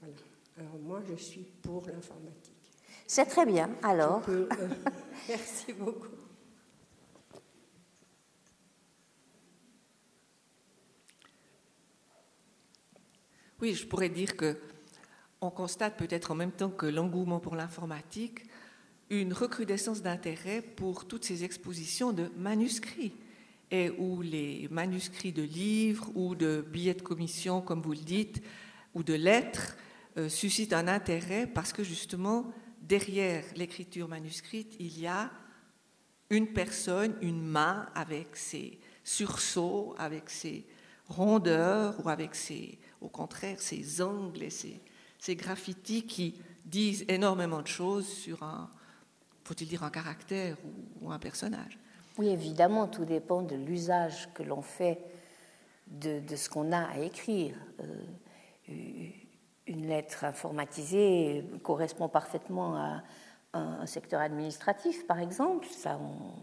Speaker 13: voilà. Alors moi, je suis pour l'informatique.
Speaker 2: C'est très bien. Alors,
Speaker 13: peux, euh, <laughs> merci beaucoup.
Speaker 1: Oui, je pourrais dire que on constate peut-être en même temps que l'engouement pour l'informatique une recrudescence d'intérêt pour toutes ces expositions de manuscrits et où les manuscrits de livres ou de billets de commission, comme vous le dites, ou de lettres euh, suscitent un intérêt parce que justement derrière l'écriture manuscrite il y a une personne, une main avec ses sursauts, avec ses rondeurs ou avec ses, au contraire, ses angles et ses, ses graffitis qui disent énormément de choses sur un, faut-il dire, un caractère ou, un personnage.
Speaker 2: oui, évidemment, tout dépend de l'usage que l'on fait de, ce qu'on a à écrire. Euh, une lettre informatisée correspond parfaitement à un, secteur administratif, par exemple. Ça, on-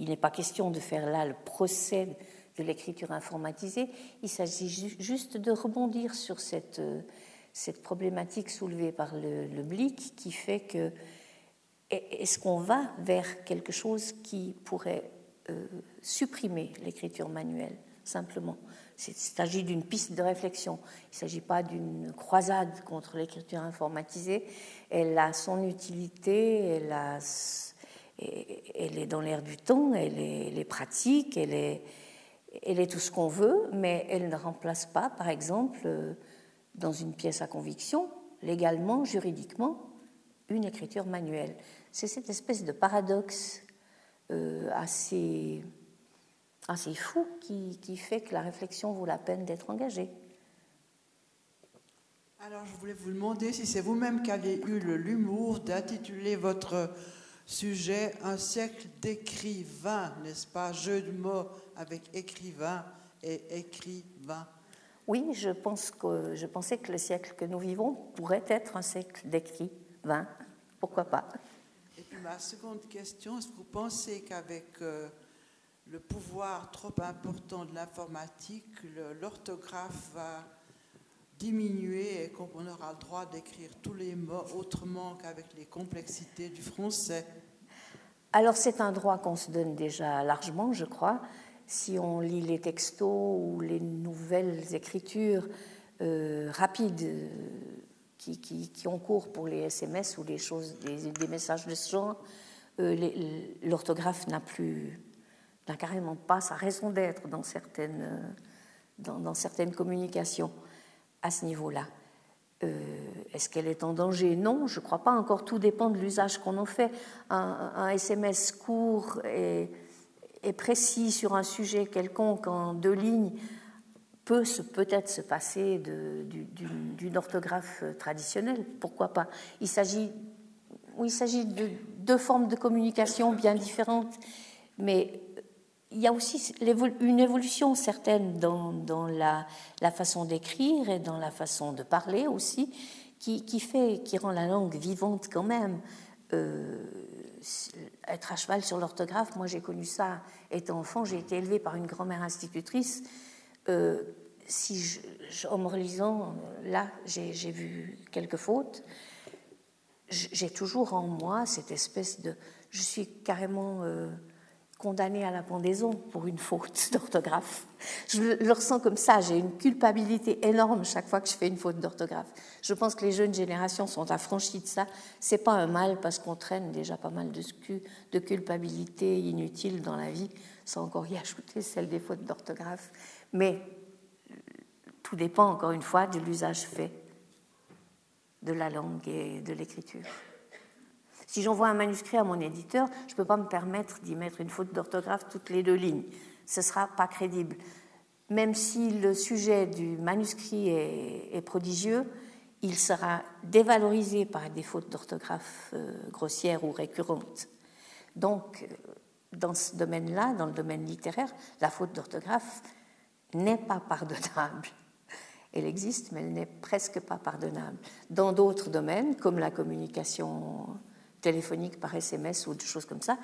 Speaker 2: il n'est pas question de faire là le procès de l'écriture informatisée. Il s'agit ju- juste de rebondir sur cette, euh, cette problématique soulevée par le, le Blick qui fait que est-ce qu'on va vers quelque chose qui pourrait euh, supprimer l'écriture manuelle, simplement? Il s'agit d'une piste de réflexion. Il ne s'agit pas d'une croisade contre l'écriture informatisée. Elle a son utilité, elle, elle est dans l'air du temps, elle est, pratique, elle est, elle est tout ce qu'on veut, mais elle ne remplace pas, par exemple, euh, dans une pièce à conviction, légalement, juridiquement, une écriture manuelle. C'est cette espèce de paradoxe euh, assez, assez fou qui, fait que la réflexion vaut la peine d'être engagée.
Speaker 14: Alors, je voulais vous demander si c'est vous-même qui avez eu l'humour d'intituler votre sujet Un siècle d'écrivains, n'est-ce pas? Jeu de mots avec écrivain et écrivain.
Speaker 2: Oui, je, pense que, je pensais que le siècle que nous vivons pourrait être un siècle d'écrivains. Pourquoi pas?
Speaker 14: Et puis ma seconde question, est-ce que vous pensez qu'avec euh, le pouvoir trop important de l'informatique, l'orthographe va diminuer et qu'on aura le droit d'écrire tous les mots autrement qu'avec les complexités du français?
Speaker 2: Alors c'est un droit qu'on se donne déjà largement, je crois. Si on lit les textos ou les nouvelles écritures euh, rapides euh, qui, qui, ont cours pour les SMS ou les choses, des, messages de ce genre, euh, l'orthographe n'a plus, n'a carrément pas sa raison d'être dans certaines, dans, certaines communications à ce niveau-là. Est-ce qu'elle est en danger? Non, je ne crois pas. Encore tout dépend de l'usage qu'on en fait. Un, un, SMS court et, et, précis sur un sujet quelconque en deux lignes peut peut-être se passer d'une orthographe traditionnelle. Pourquoi pas? Il s'agit il s'agit de deux formes de communication bien différentes, mais il y a aussi une évolution certaine dans, la, façon d'écrire et dans la façon de parler aussi, qui, qui, fait, qui rend la langue vivante quand même. Euh, être à cheval sur l'orthographe, moi j'ai connu ça étant enfant, j'ai été élevée par une grand-mère institutrice. Euh, si en me relisant, là j'ai vu quelques fautes. J'ai toujours en moi cette espèce de. Je suis carrément. Euh, condamné à la pendaison pour une faute <laughs> d'orthographe. Je le ressens comme ça, j'ai une culpabilité énorme chaque fois que je fais une faute d'orthographe. Je pense que les jeunes générations sont affranchies de ça. C'est pas un mal parce qu'on traîne déjà pas mal de, de culpabilité inutile dans la vie, sans encore y <laughs> ajouter celle des fautes d'orthographe. Mais tout dépend encore une fois de l'usage fait de la langue et de l'écriture. Si j'envoie un manuscrit à mon éditeur, je ne peux pas me permettre d'y mettre une faute d'orthographe toutes les deux lignes. Ce ne sera pas crédible. Même si le sujet du manuscrit est, est prodigieux, il sera dévalorisé par des fautes d'orthographe euh, grossières ou récurrentes. Donc, euh, dans ce domaine-là, dans le domaine littéraire, la faute d'orthographe n'est pas pardonnable. Elle existe, mais elle n'est presque pas pardonnable. Dans d'autres domaines, comme la communication téléphonique par SMS ou des choses comme ça,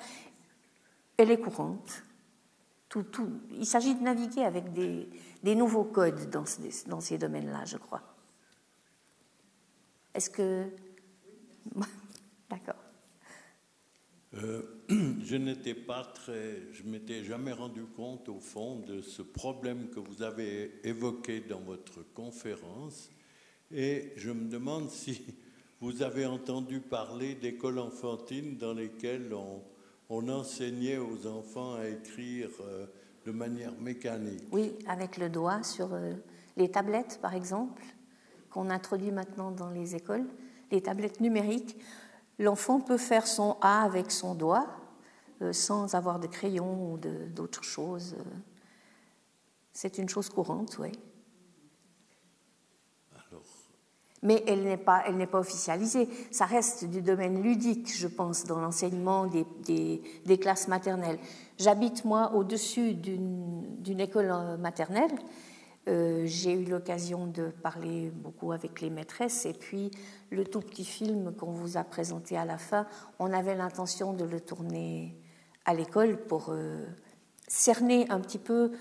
Speaker 2: elle est courante. Il s'agit de naviguer avec des, nouveaux codes dans, ces domaines-là, je crois. Est-ce que. <laughs> D'accord.
Speaker 11: Euh, <clears throat> je n'étais pas très. Je m'étais jamais rendu compte, au fond, de ce problème que vous avez évoqué dans votre conférence. Et je me demande si vous avez entendu parler d'écoles enfantines dans lesquelles on, enseignait aux enfants à écrire euh, de manière mécanique.
Speaker 2: Oui, avec le doigt sur euh, les tablettes, par exemple, qu'on introduit maintenant dans les écoles, les tablettes numériques. L'enfant peut faire son A avec son doigt euh, sans avoir de crayon ou d'autres choses. C'est une chose courante, oui. Mais elle n'est pas, pas officialisée. Ça reste du domaine ludique, je pense, dans l'enseignement des, classes maternelles. J'habite, moi, au-dessus d'une école euh, maternelle. Euh, J'ai eu l'occasion de parler beaucoup avec les maîtresses et puis le tout petit film qu'on vous a présenté à la fin, on avait l'intention de le tourner à l'école pour euh, cerner un petit peu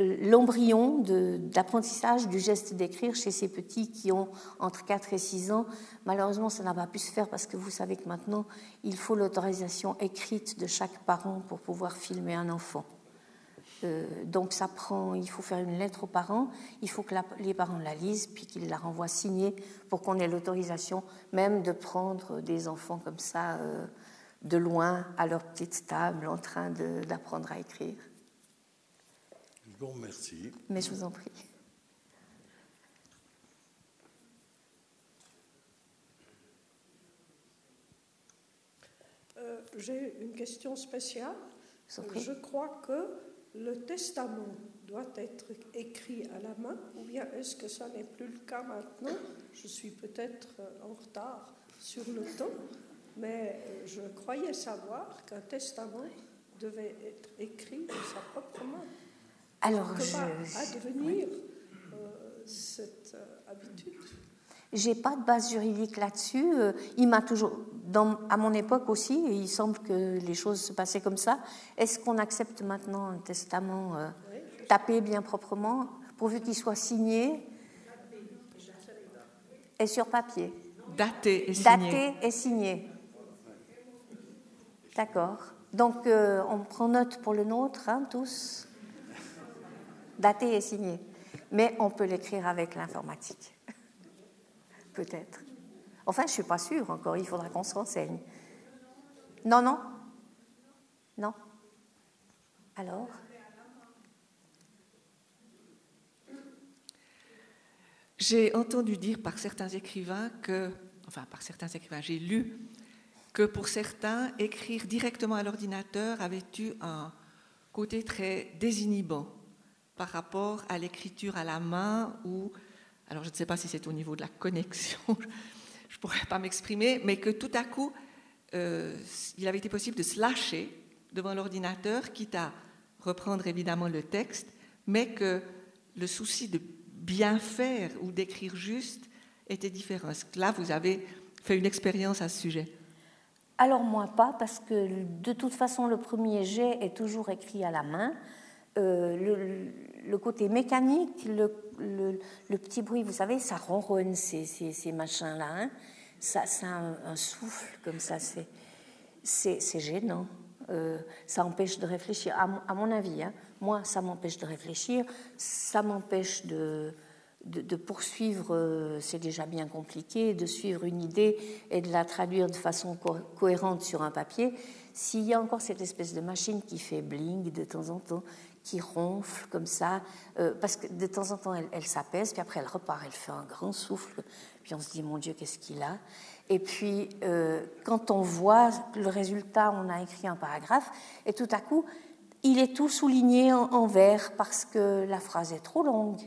Speaker 2: l'embryon d'apprentissage du geste d'écrire chez ces petits qui ont entre 4 et 6 ans. Malheureusement, ça n'a pas pu se faire parce que vous savez que maintenant, il faut l'autorisation écrite de chaque parent pour pouvoir filmer un enfant. Euh, donc ça prend, il faut faire une lettre aux parents, il faut que les parents la lisent, puis qu'ils la renvoient signée pour qu'on ait l'autorisation même de prendre des enfants comme ça euh, de loin à leur petite table en train d'apprendre à écrire.
Speaker 11: Je vous remercie.
Speaker 2: Mais je vous en prie.
Speaker 15: Euh, J'ai une question spéciale. Je crois que le testament doit être écrit à la main, ou bien est-ce que ça n'est plus le cas maintenant? Je suis peut-être en retard sur le temps, mais je croyais savoir qu'un testament devait être écrit de sa propre main.
Speaker 2: Alors,
Speaker 15: je. À devenir euh, cette euh, habitude
Speaker 2: j'ai pas de base juridique là-dessus. Euh, il m'a toujours, dans, à mon époque aussi, il semble que les choses se passaient comme ça. Est-ce qu'on accepte maintenant un testament euh, tapé bien proprement, pourvu qu'il soit signé et sur papier?
Speaker 1: Daté et signé.
Speaker 2: Daté et signé. D'accord. Donc, euh, on prend note pour le nôtre, hein, tous daté et signé. Mais on peut l'écrire avec l'informatique. <laughs> Peut-être. Enfin, je ne suis pas sûre encore, il faudra qu'on se renseigne. Non, non Non Alors?
Speaker 1: J'ai entendu dire par certains écrivains que, enfin par certains écrivains, j'ai lu que pour certains, écrire directement à l'ordinateur avait eu un côté très désinhibant par rapport à l'écriture à la main ou, alors je ne sais pas si c'est au niveau de la connexion, <laughs> je ne pourrais pas m'exprimer, mais que tout à coup, euh, il avait été possible de se lâcher devant l'ordinateur, quitte à reprendre évidemment le texte, mais que le souci de bien faire ou d'écrire juste était différent. Là, vous avez fait une expérience à ce sujet?
Speaker 2: Alors moi pas, parce que de toute façon le premier jet est toujours écrit à la main. Euh, côté mécanique, le, petit bruit, vous savez, ça ronronne ces, machins-là. Hein. ça, ça a un, souffle comme ça, c'est gênant. Euh, ça empêche de réfléchir, à, mon avis. Hein. Moi, ça m'empêche de réfléchir, ça m'empêche de, de, poursuivre, euh, c'est déjà bien compliqué, de suivre une idée et de la traduire de façon cohérente sur un papier, s'il y a encore cette espèce de machine qui fait bling de temps en temps, qui ronfle comme ça, euh, parce que de temps en temps elle, s'apaise, puis après elle repart, elle fait un grand souffle, puis on se dit mon Dieu, qu'est-ce qu'il a Et puis euh, quand on voit le résultat, on a écrit un paragraphe, et tout à coup, il est tout souligné en vert parce que la phrase est trop longue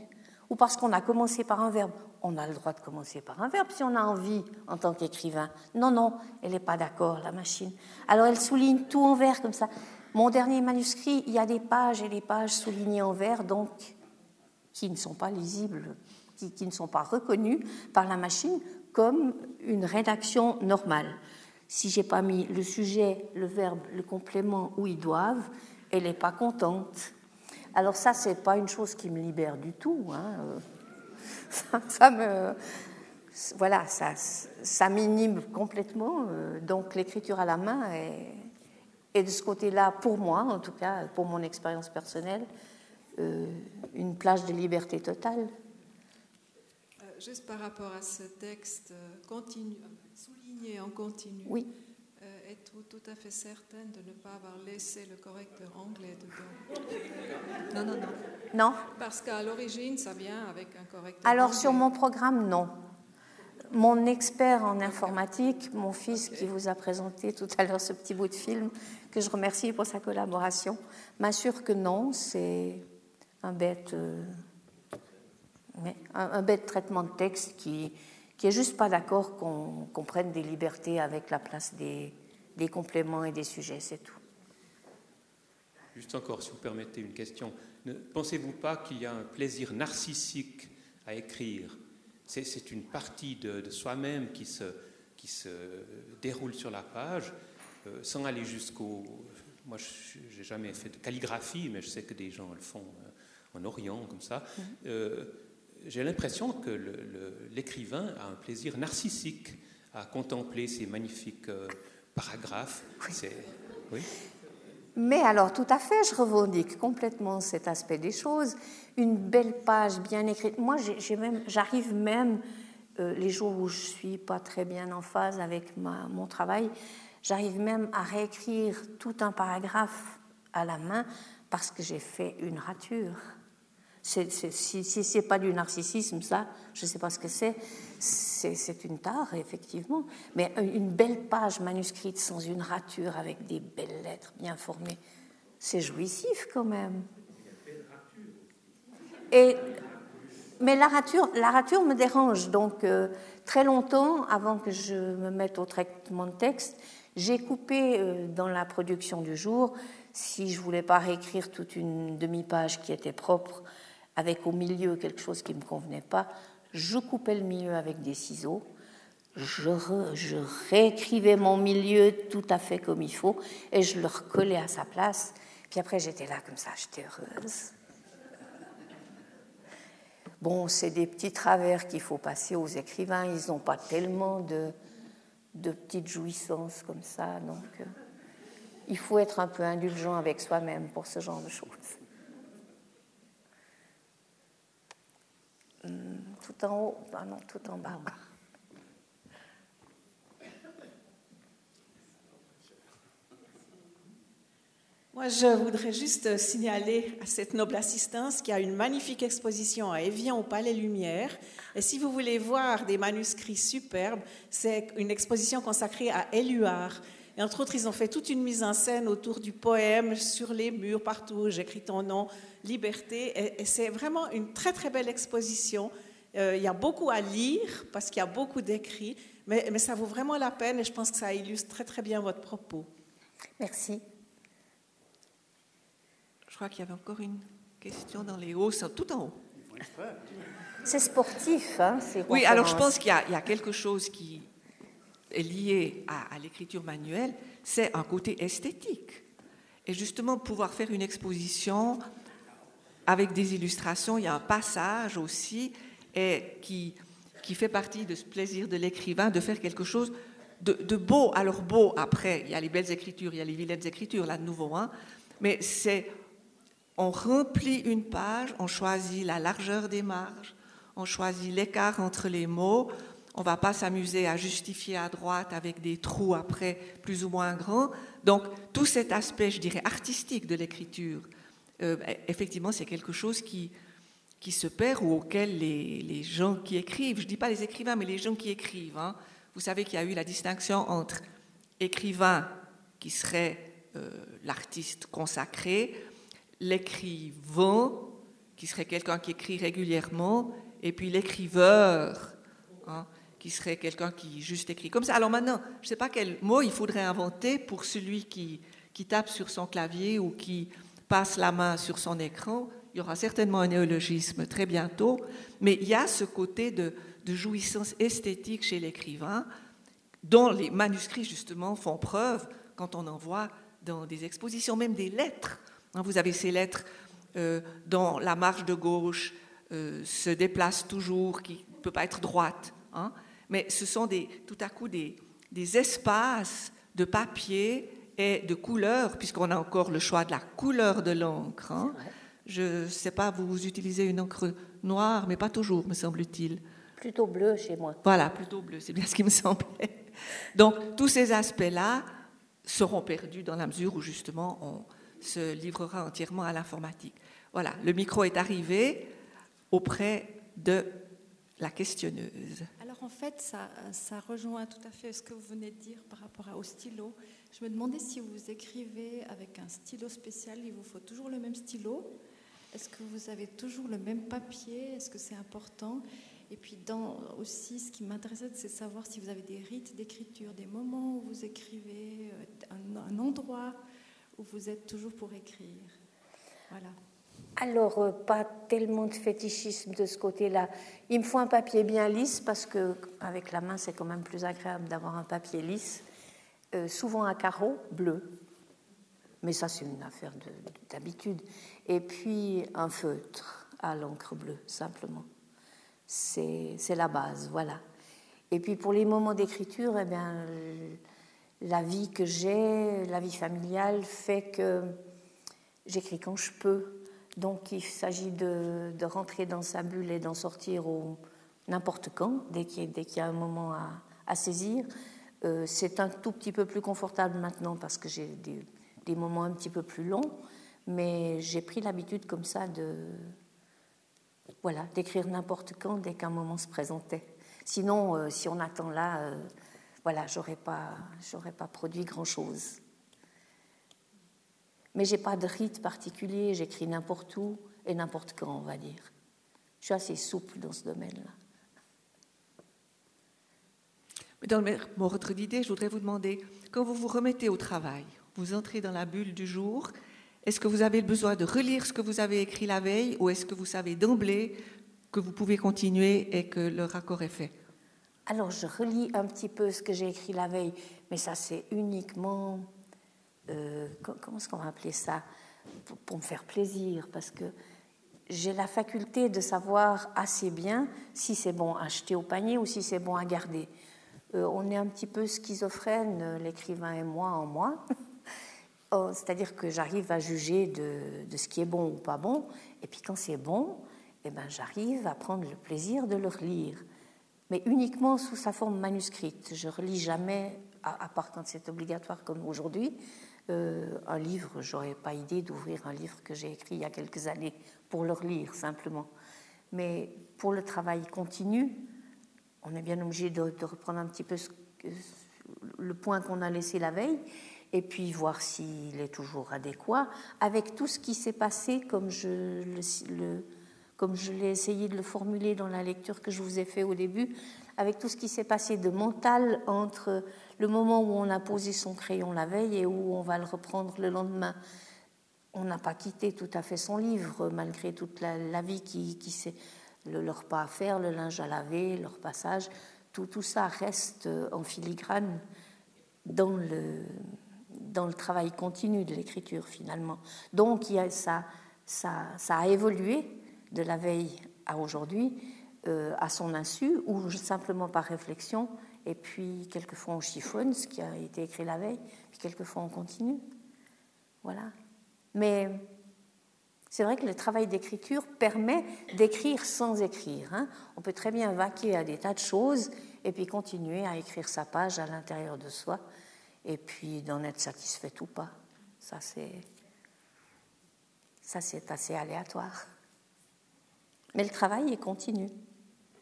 Speaker 2: ou parce qu'on a commencé par un verbe. On a le droit de commencer par un verbe si on a envie en tant qu'écrivain. Non, non, elle n'est pas d'accord, la machine. Alors elle souligne tout en vert comme ça. Mon dernier manuscrit, il y a des pages et des pages soulignées en vert, donc qui ne sont pas lisibles, qui, ne sont pas reconnues par la machine comme une rédaction normale. Si j'ai pas mis le sujet, le verbe, le complément où ils doivent, elle n'est pas contente. Alors ça, c'est pas une chose qui me libère du tout. Hein. <laughs> Ça, me, voilà, ça, ça m'inhibe complètement. Euh, donc l'écriture à la main est, de ce côté-là, pour moi, en tout cas, pour mon expérience personnelle, euh, une plage de liberté totale.
Speaker 15: Euh, juste par rapport à ce texte, continue, souligné en continu.
Speaker 2: Oui
Speaker 15: être tout à fait certaine de ne pas avoir laissé le correcteur anglais dedans?
Speaker 2: Non, non, non. Non
Speaker 15: Parce qu'à l'origine, ça vient avec un correcteur
Speaker 2: Alors, sur mon programme, non. Mon expert en informatique, mon fils qui vous a présenté tout à l'heure ce petit bout de film, que je remercie pour sa collaboration, m'assure que non, c'est un bête, euh, traitement de texte qui, qui est juste pas d'accord qu'on prenne des libertés avec la place des, des compléments et des sujets, c'est tout.
Speaker 12: Juste encore, si vous permettez une question. Ne pensez-vous pas qu'il y a un plaisir narcissique à écrire? C'est une partie de, soi-même qui se, qui se déroule sur la page, euh, sans aller jusqu'au... Moi, je n'ai jamais fait de calligraphie, mais je sais que des gens le font euh, en Orient, comme ça. Mm-hmm. Euh, j'ai l'impression que l'écrivain a un plaisir narcissique à contempler ces magnifiques paragraphe. Oui.
Speaker 2: Mais alors, tout à fait, je revendique complètement cet aspect des choses. Une belle page bien écrite. Moi, j'arrive même, euh, les jours où je suis pas très bien en phase avec mon travail, j'arrive même à réécrire tout un paragraphe à la main parce que j'ai fait une rature si, ce n'est pas du narcissisme, ça, je ne sais pas ce que c'est. C'est une tare, effectivement. Mais une belle page manuscrite sans une rature, avec des belles lettres bien formées, c'est jouissif quand même. Et, mais la rature, la rature me dérange. Donc, euh, très longtemps, avant que je me mette au traitement de texte, j'ai coupé euh, dans la production du jour, si je voulais pas réécrire toute une demi-page qui était propre, avec au milieu quelque chose qui ne me convenait pas, je coupais le milieu avec des ciseaux, je, réécrivais mon milieu tout à fait comme il faut et je le recollais à sa place. Puis après, j'étais là comme ça, j'étais heureuse. Bon, c'est des petits travers qu'il faut passer aux écrivains. Ils n'ont pas tellement de, de petites jouissances comme ça. Donc, euh, il faut être un peu indulgent avec soi-même pour ce genre de choses. Tout en haut, ah non, tout en bas.
Speaker 16: Moi, je voudrais juste signaler à cette noble assistance qu'il y a une magnifique exposition à Evian au Palais Lumière. Et si vous voulez voir des manuscrits superbes, c'est une exposition consacrée à Éluard. Et entre autres, ils ont fait toute une mise en scène autour du poème, sur les murs, partout. J'écris ton nom, Liberté. Et, c'est vraiment une très, très belle exposition. Euh, il y a beaucoup à lire parce qu'il y a beaucoup d'écrits, mais, mais ça vaut vraiment la peine et je pense que ça illustre très, très bien votre propos.
Speaker 2: Merci.
Speaker 1: Je crois qu'il y avait encore une question dans les hauts, tout en haut.
Speaker 2: C'est sportif, hein,
Speaker 1: Oui, alors je pense qu'il y, y, a quelque chose qui lié à, l'écriture manuelle, c'est un côté esthétique. Et justement, pouvoir faire une exposition avec des illustrations, il y a un passage aussi qui, fait partie de ce plaisir de l'écrivain de faire quelque chose de, de, beau. Alors beau, après, il y a les belles écritures, il y a les vilaines écritures, là de nouveau, hein, mais c'est on remplit une page, on choisit la largeur des marges, on choisit l'écart entre les mots. On ne va pas s'amuser à justifier à droite avec des trous après plus ou moins grands. Donc tout cet aspect, je dirais, artistique de l'écriture, euh, effectivement, c'est quelque chose qui, qui se perd ou auquel les, gens qui écrivent, je ne dis pas les écrivains, mais les gens qui écrivent, hein, vous savez qu'il y a eu la distinction entre écrivain, qui serait euh, l'artiste consacré, l'écrivain, qui serait quelqu'un qui écrit régulièrement, et puis l'écriveur, hein, qui serait quelqu'un qui juste écrit comme ça. Alors maintenant, je ne sais pas quel mot il faudrait inventer pour celui qui, qui tape sur son clavier ou qui passe la main sur son écran. Il y aura certainement un néologisme très bientôt, mais il y a ce côté de, jouissance esthétique chez l'écrivain, dont les manuscrits justement font preuve quand on en voit dans des expositions, même des lettres Hein, vous avez ces lettres euh, dont la marge de gauche euh, se déplace toujours, qui ne peut pas être droite. Hein. Mais ce sont des, tout à coup des, espaces de papier et de couleur, puisqu'on a encore le choix de la couleur de l'encre. Hein. Je ne sais pas, vous utilisez une encre noire, mais pas toujours, me semble-t-il.
Speaker 2: Plutôt bleu chez moi.
Speaker 1: Voilà, plutôt bleu, c'est bien ce qui me semblait. Donc, tous ces aspects-là seront perdus dans la mesure où, justement, on, se livrera entièrement à l'informatique. Voilà, le micro est arrivé auprès de la questionneuse.
Speaker 17: Alors en fait, ça, ça, rejoint tout à fait ce que vous venez de dire par rapport au stylo. Je me demandais si vous écrivez avec un stylo spécial, il vous faut toujours le même stylo. Est-ce que vous avez toujours le même papier? Est-ce que c'est important? Et puis dans, aussi, ce qui m'intéressait, c'est savoir si vous avez des rites d'écriture, des moments où vous écrivez, euh, un, un endroit ou vous êtes toujours pour écrire Voilà.
Speaker 2: Alors, euh, pas tellement de fétichisme de ce côté-là. Il me faut un papier bien lisse parce que avec la main, c'est quand même plus agréable d'avoir un papier lisse. Euh, souvent un carreau bleu, mais ça c'est une affaire d'habitude. Et puis un feutre à l'encre bleue, simplement. C'est la base, voilà. Et puis pour les moments d'écriture, eh bien, la vie que j'ai, la vie familiale fait que j'écris quand je peux. Donc il s'agit de, rentrer dans sa bulle et d'en sortir n'importe quand, dès qu'il y, a un moment à, saisir. Euh, c'est un tout petit peu plus confortable maintenant parce que j'ai des, moments un petit peu plus longs, mais j'ai pris l'habitude comme ça de voilà d'écrire n'importe quand dès qu'un moment se présentait. Sinon, euh, si on attend là, euh, voilà, j'aurais pas, j'aurais pas produit grand-chose. Mais j'ai pas de rite particulier, j'écris n'importe où et n'importe quand, on va dire. Je suis assez souple dans ce domaine-là.
Speaker 1: Dans le même ordre d'idée, je voudrais vous demander, quand vous vous remettez au travail, vous entrez dans la bulle du jour, est-ce que vous avez besoin de relire ce que vous avez écrit la veille ou est-ce que vous savez d'emblée que vous pouvez continuer et que le raccord est fait?
Speaker 2: Alors je relis un petit peu ce que j'ai écrit la veille, mais ça c'est uniquement, euh, comment est-ce qu'on va appeler ça, pour, me faire plaisir, parce que j'ai la faculté de savoir assez bien si c'est bon à jeter au panier ou si c'est bon à garder. Euh, on est un petit peu schizophrène, l'écrivain et moi en moi. <laughs> Oh, c'est-à-dire que j'arrive à juger de, de, ce qui est bon ou pas bon, et puis quand c'est bon, eh ben, j'arrive à prendre le plaisir de le relire, mais uniquement sous sa forme manuscrite. Je relis jamais, à, part quand c'est obligatoire comme aujourd'hui, euh, un livre. J'aurais pas idée d'ouvrir un livre que j'ai écrit il y a quelques années pour le relire simplement. Mais pour le travail continu, on est bien obligé de, reprendre un petit peu le point qu'on a laissé la veille et puis voir s'il est toujours adéquat avec tout ce qui s'est passé comme je le comme je l'ai essayé de le formuler dans la lecture que je vous ai fait au début, avec tout ce qui s'est passé de mental entre le moment où on a posé son crayon la veille et où on va le reprendre le lendemain. On n'a pas quitté tout à fait son livre, malgré toute la, vie qui, s'est. Le, repas à faire, le linge à laver, leur passage, tout, ça reste en filigrane dans le, le travail continu de l'écriture finalement. Donc ça a évolué de la veille à aujourd'hui euh, à son insu ou simplement par réflexion. Et puis quelquefois on chiffonne ce qui a été écrit la veille, puis quelquefois on continue. Voilà. Mais c'est vrai que le travail d'écriture permet d'écrire sans écrire. Hein. On peut très bien vaquer à des tas de choses et puis continuer à écrire sa page à l'intérieur de soi et puis d'en être satisfait ou pas. Ça, c'est, ça, c'est assez aléatoire. Mais le travail est continu.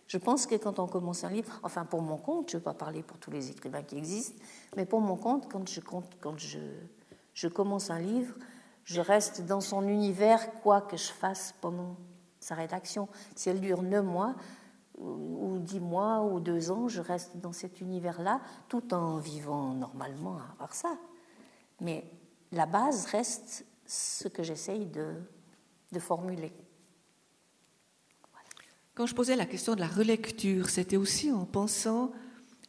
Speaker 2: Je pense que quand on commence un livre, enfin pour mon compte, je ne vais pas parler pour tous les écrivains qui existent, mais pour mon compte, quand je, commence un livre, je reste dans son univers quoi que je fasse pendant sa rédaction. Si elle dure neuf mois, ou dix mois, ou deux ans, je reste dans cet univers-là, tout en vivant normalement à part ça. Mais la base reste ce que j'essaye de formuler.
Speaker 1: Quand je posais la question de la relecture, c'était aussi en pensant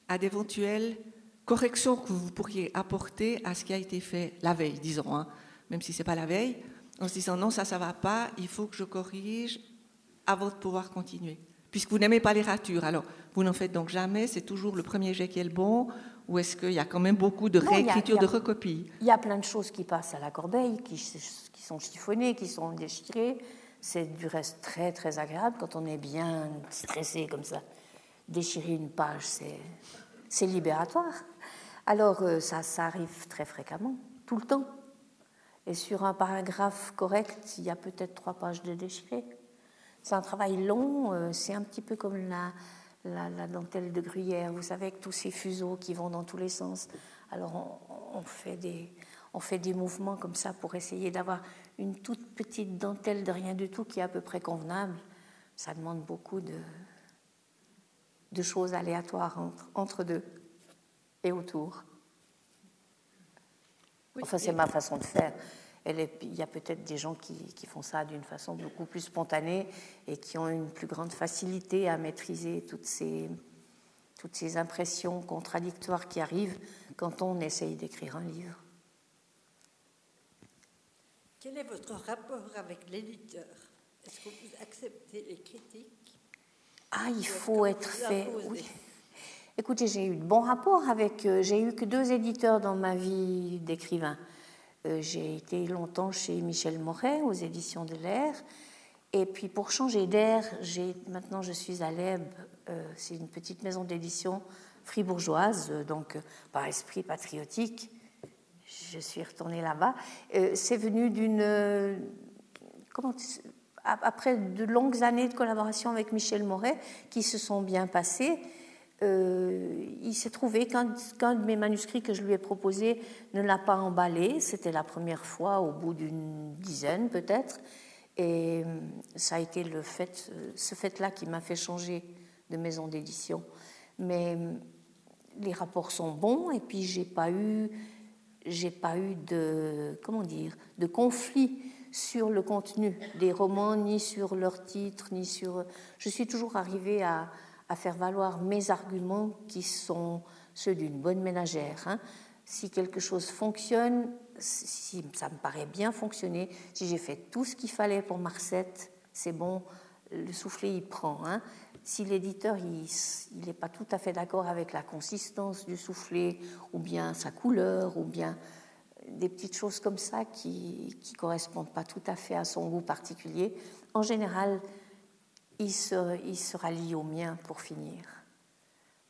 Speaker 1: à d'éventuelles corrections que vous pourriez apporter à ce qui a été fait la veille, disons, hein, même si ce n'est pas la veille, en se disant non, ça, ça ne va pas, il faut que je corrige avant de pouvoir continuer. Puisque vous n'aimez pas les ratures, alors vous n'en faites donc jamais, c'est toujours le premier jet qui est le bon, ou est-ce qu'il y a quand même beaucoup de réécriture, de recopies?
Speaker 2: Il y a plein de choses qui passent à la corbeille, qui, qui sont chiffonnées, qui sont déchirées. C'est du reste très très agréable quand on est bien stressé comme ça. Déchirer une page, c'est libératoire. Alors euh, ça, ça arrive très fréquemment, tout le temps. Et sur un paragraphe correct, il y a peut-être trois pages de déchiré. C'est un travail long, euh, c'est un petit peu comme la, la, dentelle de gruyère, vous savez, avec tous ces fuseaux qui vont dans tous les sens. Alors on, fait, des, on fait des mouvements comme ça pour essayer d'avoir une toute petite dentelle de rien du tout qui est à peu près convenable, ça demande beaucoup de, de choses aléatoires entre, entre deux et autour. enfin, c'est ma façon de faire. il y a peut-être des gens qui, qui font ça d'une façon beaucoup plus spontanée et qui ont une plus grande facilité à maîtriser toutes ces, toutes ces impressions contradictoires qui arrivent quand on essaye d'écrire un livre.
Speaker 18: Quel est votre rapport avec l'éditeur Est-ce que vous acceptez les critiques?
Speaker 2: Ah, il faut être fait. Écoutez, j'ai eu de bons rapports avec. Euh, j'ai eu que deux éditeurs dans ma vie d'écrivain. Euh, j'ai été longtemps chez Michel Moret aux éditions de l'Air. Et puis pour changer d'air, maintenant je suis à l'EB, euh, c'est une petite maison d'édition fribourgeoise, donc par esprit patriotique je suis retournée là-bas. Euh, c'est venu d'une. Euh, après de longues années de collaboration avec Michel Moret, qui se sont bien passées, euh, il s'est trouvé qu'un de mes manuscrits que je lui ai proposé ne l'a pas emballé. C'était la première fois, au bout d'une dizaine peut-être. Et ça a été le fait, ce fait-là qui m'a fait changer de maison d'édition. Mais les rapports sont bons, et puis j'ai pas eu j'ai pas eu de comment dire de conflit sur le contenu des romans, ni sur leur titre, ni sur. Je suis toujours arrivée à, faire valoir mes arguments qui sont ceux d'une bonne ménagère. Hein. Si quelque chose fonctionne, si ça me paraît bien fonctionner, si j'ai fait tout ce qu'il fallait pour Marcette, c'est bon, le soufflet il prend. Hein si l'éditeur il n'est pas tout à fait d'accord avec la consistance du soufflet, ou bien sa couleur, ou bien des petites choses comme ça qui ne correspondent pas tout à fait à son goût particulier, en général, il, sera lié au mien pour finir.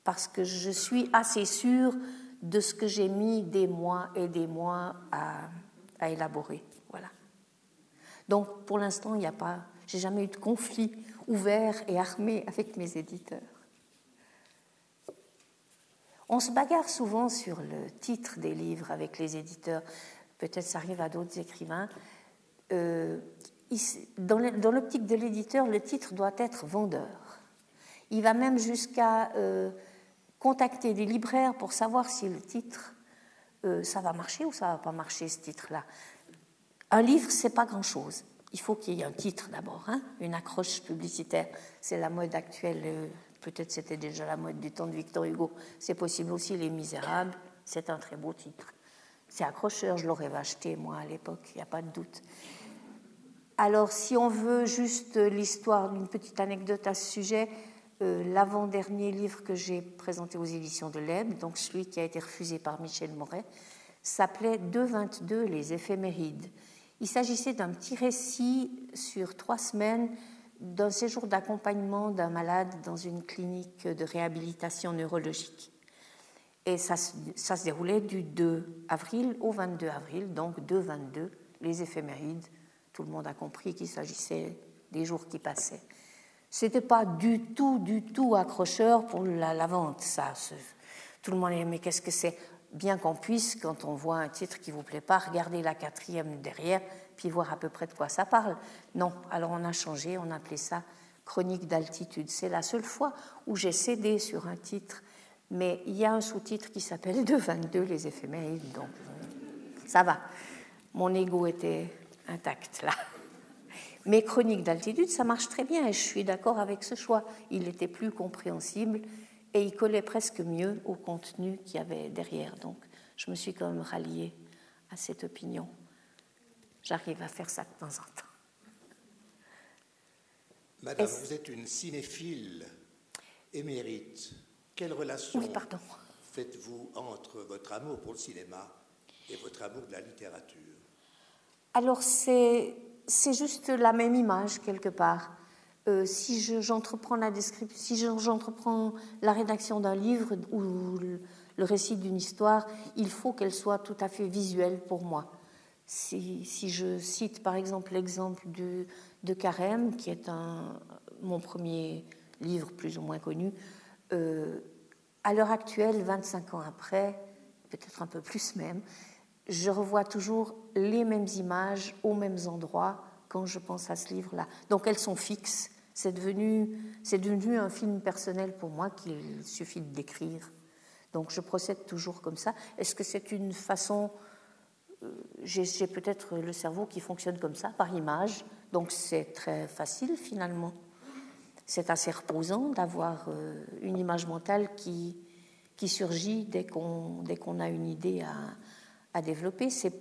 Speaker 2: Parce que je suis assez sûre de ce que j'ai mis des mois et des mois à, à élaborer. Voilà. Donc pour l'instant, il n'y a pas, j'ai jamais eu de conflit ouvert et armé avec mes éditeurs. On se bagarre souvent sur le titre des livres avec les éditeurs. Peut-être ça arrive à d'autres écrivains. Euh, dans l'optique de l'éditeur, le titre doit être vendeur. Il va même jusqu'à euh, contacter des libraires pour savoir si le titre, euh, ça va marcher ou ça va pas marcher, ce titre-là. Un livre, c'est pas grand-chose. Il faut qu'il y ait un titre d'abord, hein, une accroche publicitaire. C'est la mode actuelle. Euh, peut-être c'était déjà la mode du temps de Victor Hugo. C'est possible aussi Les Misérables. C'est un très beau titre. C'est accrocheur, je l'aurais acheté moi à l'époque, il n'y a pas de doute. Alors, si on veut juste l'histoire d'une petite anecdote à ce sujet, euh, l'avant-dernier livre que j'ai présenté aux éditions de l'EB, donc celui qui a été refusé par Michel Moret, s'appelait 222 Les éphémérides. Il s'agissait d'un petit récit sur trois semaines d'un séjour d'accompagnement d'un malade dans une clinique de réhabilitation neurologique. Et ça, ça, se déroulait du 2 avril au 22 avril, donc 2-22, les éphémérides tout le monde a compris qu'il s'agissait des jours qui passaient. C'était pas du tout, du tout accrocheur pour la, vente, ça. Tout le monde dit, mais qu'est-ce que c'est Bien qu'on puisse, quand on voit un titre qui vous plaît pas, regarder la quatrième derrière, puis voir à peu près de quoi ça parle. Non, alors on a changé, on appelait ça chronique d'altitude. C'est la seule fois où j'ai cédé sur un titre, mais il y a un sous-titre qui s'appelle <laughs> 222, les éphémérides, donc ça va. Mon ego était intact là. <laughs> Mais Chroniques d'altitude, ça marche très bien et je suis d'accord avec ce choix. Il était plus compréhensible et il collait presque mieux au contenu qu'il y avait derrière. Donc je me suis quand même ralliée à cette opinion. J'arrive à faire ça de temps en temps.
Speaker 19: Madame, vous êtes une cinéphile émérite. Quelle relation faites-vous entre votre amour pour le cinéma et votre amour de la littérature?
Speaker 2: Alors c'est juste la même image quelque part. Euh, si j'entreprends la si j'entreprends la rédaction d'un livre ou le, récit d'une histoire, il faut qu'elle soit tout à fait visuelle pour moi. Si, je cite par exemple l'exemple de, de Carême, qui est mon premier livre plus ou moins connu, euh, à l'heure actuelle, 25 ans après, peut-être un peu plus même, je revois toujours les mêmes images aux mêmes endroits quand je pense à ce livre-là. Donc elles sont fixes. C'est devenu, un film personnel pour moi qu'il suffit de décrire. Donc je procède toujours comme ça. Est-ce que c'est une façon... Euh, j'ai peut-être le cerveau qui fonctionne comme ça, par image. Donc c'est très facile finalement. C'est assez reposant d'avoir euh, une image mentale qui, surgit dès qu'on a une idée à développer, c'est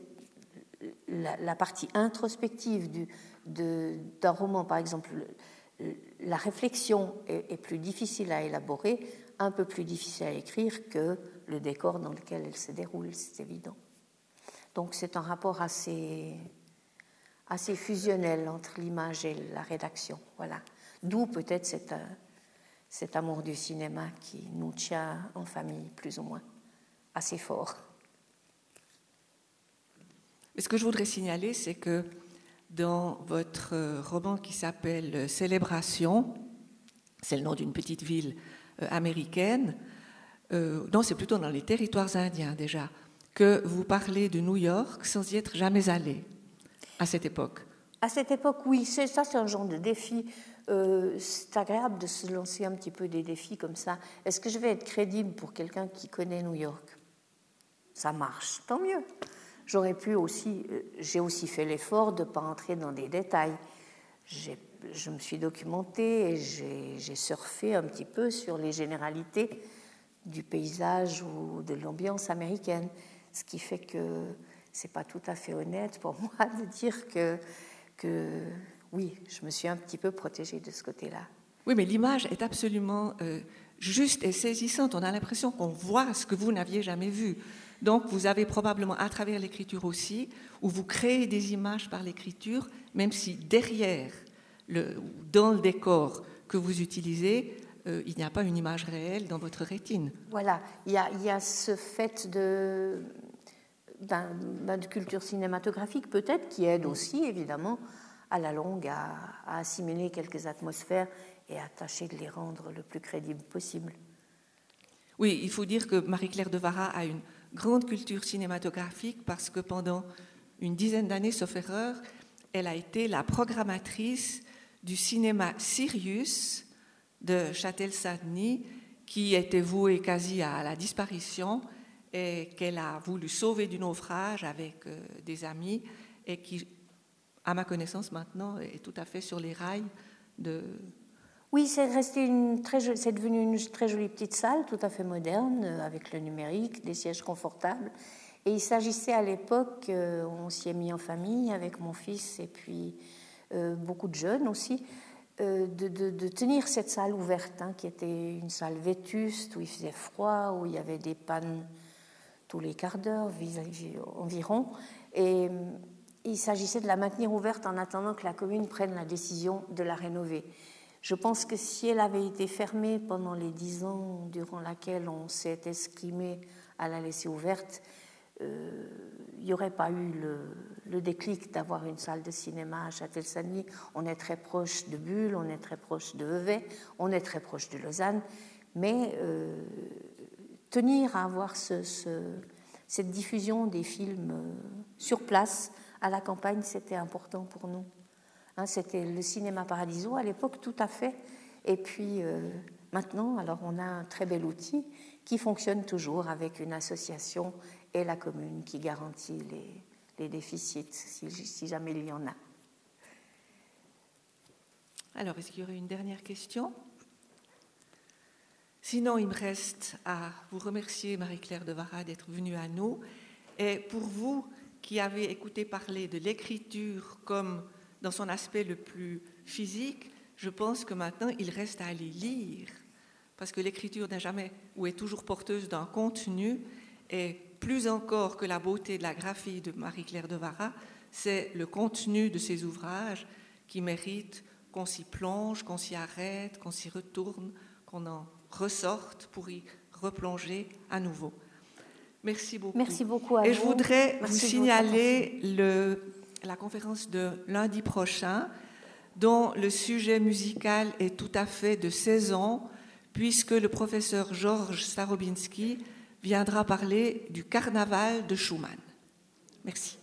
Speaker 2: la, partie introspective d'un roman, par exemple. La réflexion est, plus difficile à élaborer, un peu plus difficile à écrire que le décor dans lequel elle se déroule, c'est évident. Donc c'est un rapport assez, fusionnel entre l'image et la rédaction. Voilà. D'où peut-être cet, cet amour du cinéma qui nous tient en famille, plus ou moins, assez fort.
Speaker 1: Ce que je voudrais signaler, c'est que dans votre roman qui s'appelle Célébration, c'est le nom d'une petite ville euh, américaine, euh, non, c'est plutôt dans les territoires indiens déjà, que vous parlez de New York sans y être jamais allé à cette époque.
Speaker 2: À cette époque, oui, ça c'est un genre de défi. Euh, c'est agréable de se lancer un petit peu des défis comme ça. Est-ce que je vais être crédible pour quelqu'un qui connaît New York? Ça marche, tant mieux. J'aurais pu aussi, euh, j'ai aussi fait l'effort de ne pas entrer dans des détails. Je me suis documentée et j'ai surfé un petit peu sur les généralités du paysage ou de l'ambiance américaine, ce qui fait que c'est pas tout à fait honnête pour <laughs> moi de dire que, que oui, je me suis un petit peu protégée de ce côté-là.
Speaker 1: Oui, mais l'image est absolument euh, juste et saisissante. On a l'impression qu'on voit ce que vous n'aviez jamais vu. Donc vous avez probablement à travers l'écriture aussi, où vous créez des images par l'écriture, même si derrière, le, dans le décor, que vous utilisez, euh, il n'y a pas une image réelle dans votre rétine.
Speaker 2: Voilà, il y a, il y a ce fait de, de culture cinématographique peut-être qui aide aussi évidemment à la longue à, à, assimiler quelques atmosphères et à tâcher de les rendre le plus crédibles possible.
Speaker 1: Oui, il faut dire que Marie-Claire de Vara a une grande culture cinématographique parce que pendant une dizaine d'années, sauf erreur, elle a été la programmatrice du cinéma Sirius de Châtel-Saint-Denis, qui était voué quasi à la disparition et qu'elle a voulu sauver du naufrage avec euh, des amis et qui, à ma connaissance maintenant, est tout à fait sur les rails de...
Speaker 2: Oui, c'est devenu une très jolie petite salle, tout à fait moderne, euh, avec le numérique, des sièges confortables. Et il s'agissait à l'époque, euh, on s'y est mis en famille avec mon fils et puis beaucoup de jeunes aussi, de, tenir cette salle ouverte, hein, qui était une salle vétuste, où il faisait froid, où il y avait des pannes tous les quarts d'heure environ. Et euh, il s'agissait de la maintenir ouverte en attendant que la commune prenne la décision de la rénover. Je pense que si elle avait été fermée pendant les dix ans durant lesquels on s'est escrimé à la laisser ouverte, euh, il n'y aurait pas eu le, déclic d'avoir une salle de cinéma à Châtel-Saint-Denis. On est très proche de Bulle, on est très proche de Vevey, on est très proche de Lausanne, mais euh, tenir à avoir ce, cette diffusion des films euh, sur place à la campagne, c'était important pour nous. Hein, c'était le cinéma Paradiso à l'époque, tout à fait. Et puis euh, maintenant, alors on a un très bel outil qui fonctionne toujours avec une association et la commune qui garantit les, déficits si, si, jamais il y en a.
Speaker 1: Alors, est-ce qu'il y aurait une dernière question? Sinon, il me reste à vous remercier, Marie-Claire de Vara, d'être venue à nous. Et pour vous qui avez écouté parler de l'écriture comme dans son aspect le plus physique, je pense que maintenant, il reste à aller lire. Parce que l'écriture n'est jamais ou est toujours porteuse d'un contenu. Et plus encore que la beauté de la graphie de Marie-Claire de Vara, c'est le contenu de ses ouvrages qui mérite qu'on s'y plonge, qu'on s'y arrête, qu'on s'y retourne, qu'on en ressortent pour y replonger à nouveau. Merci beaucoup.
Speaker 2: Merci beaucoup à
Speaker 1: Et
Speaker 2: vous.
Speaker 1: je voudrais vous signaler le, la conférence de lundi prochain, dont le sujet musical est tout à fait de saison, puisque le professeur Georges Starobinski viendra parler du carnaval de Schumann. Merci.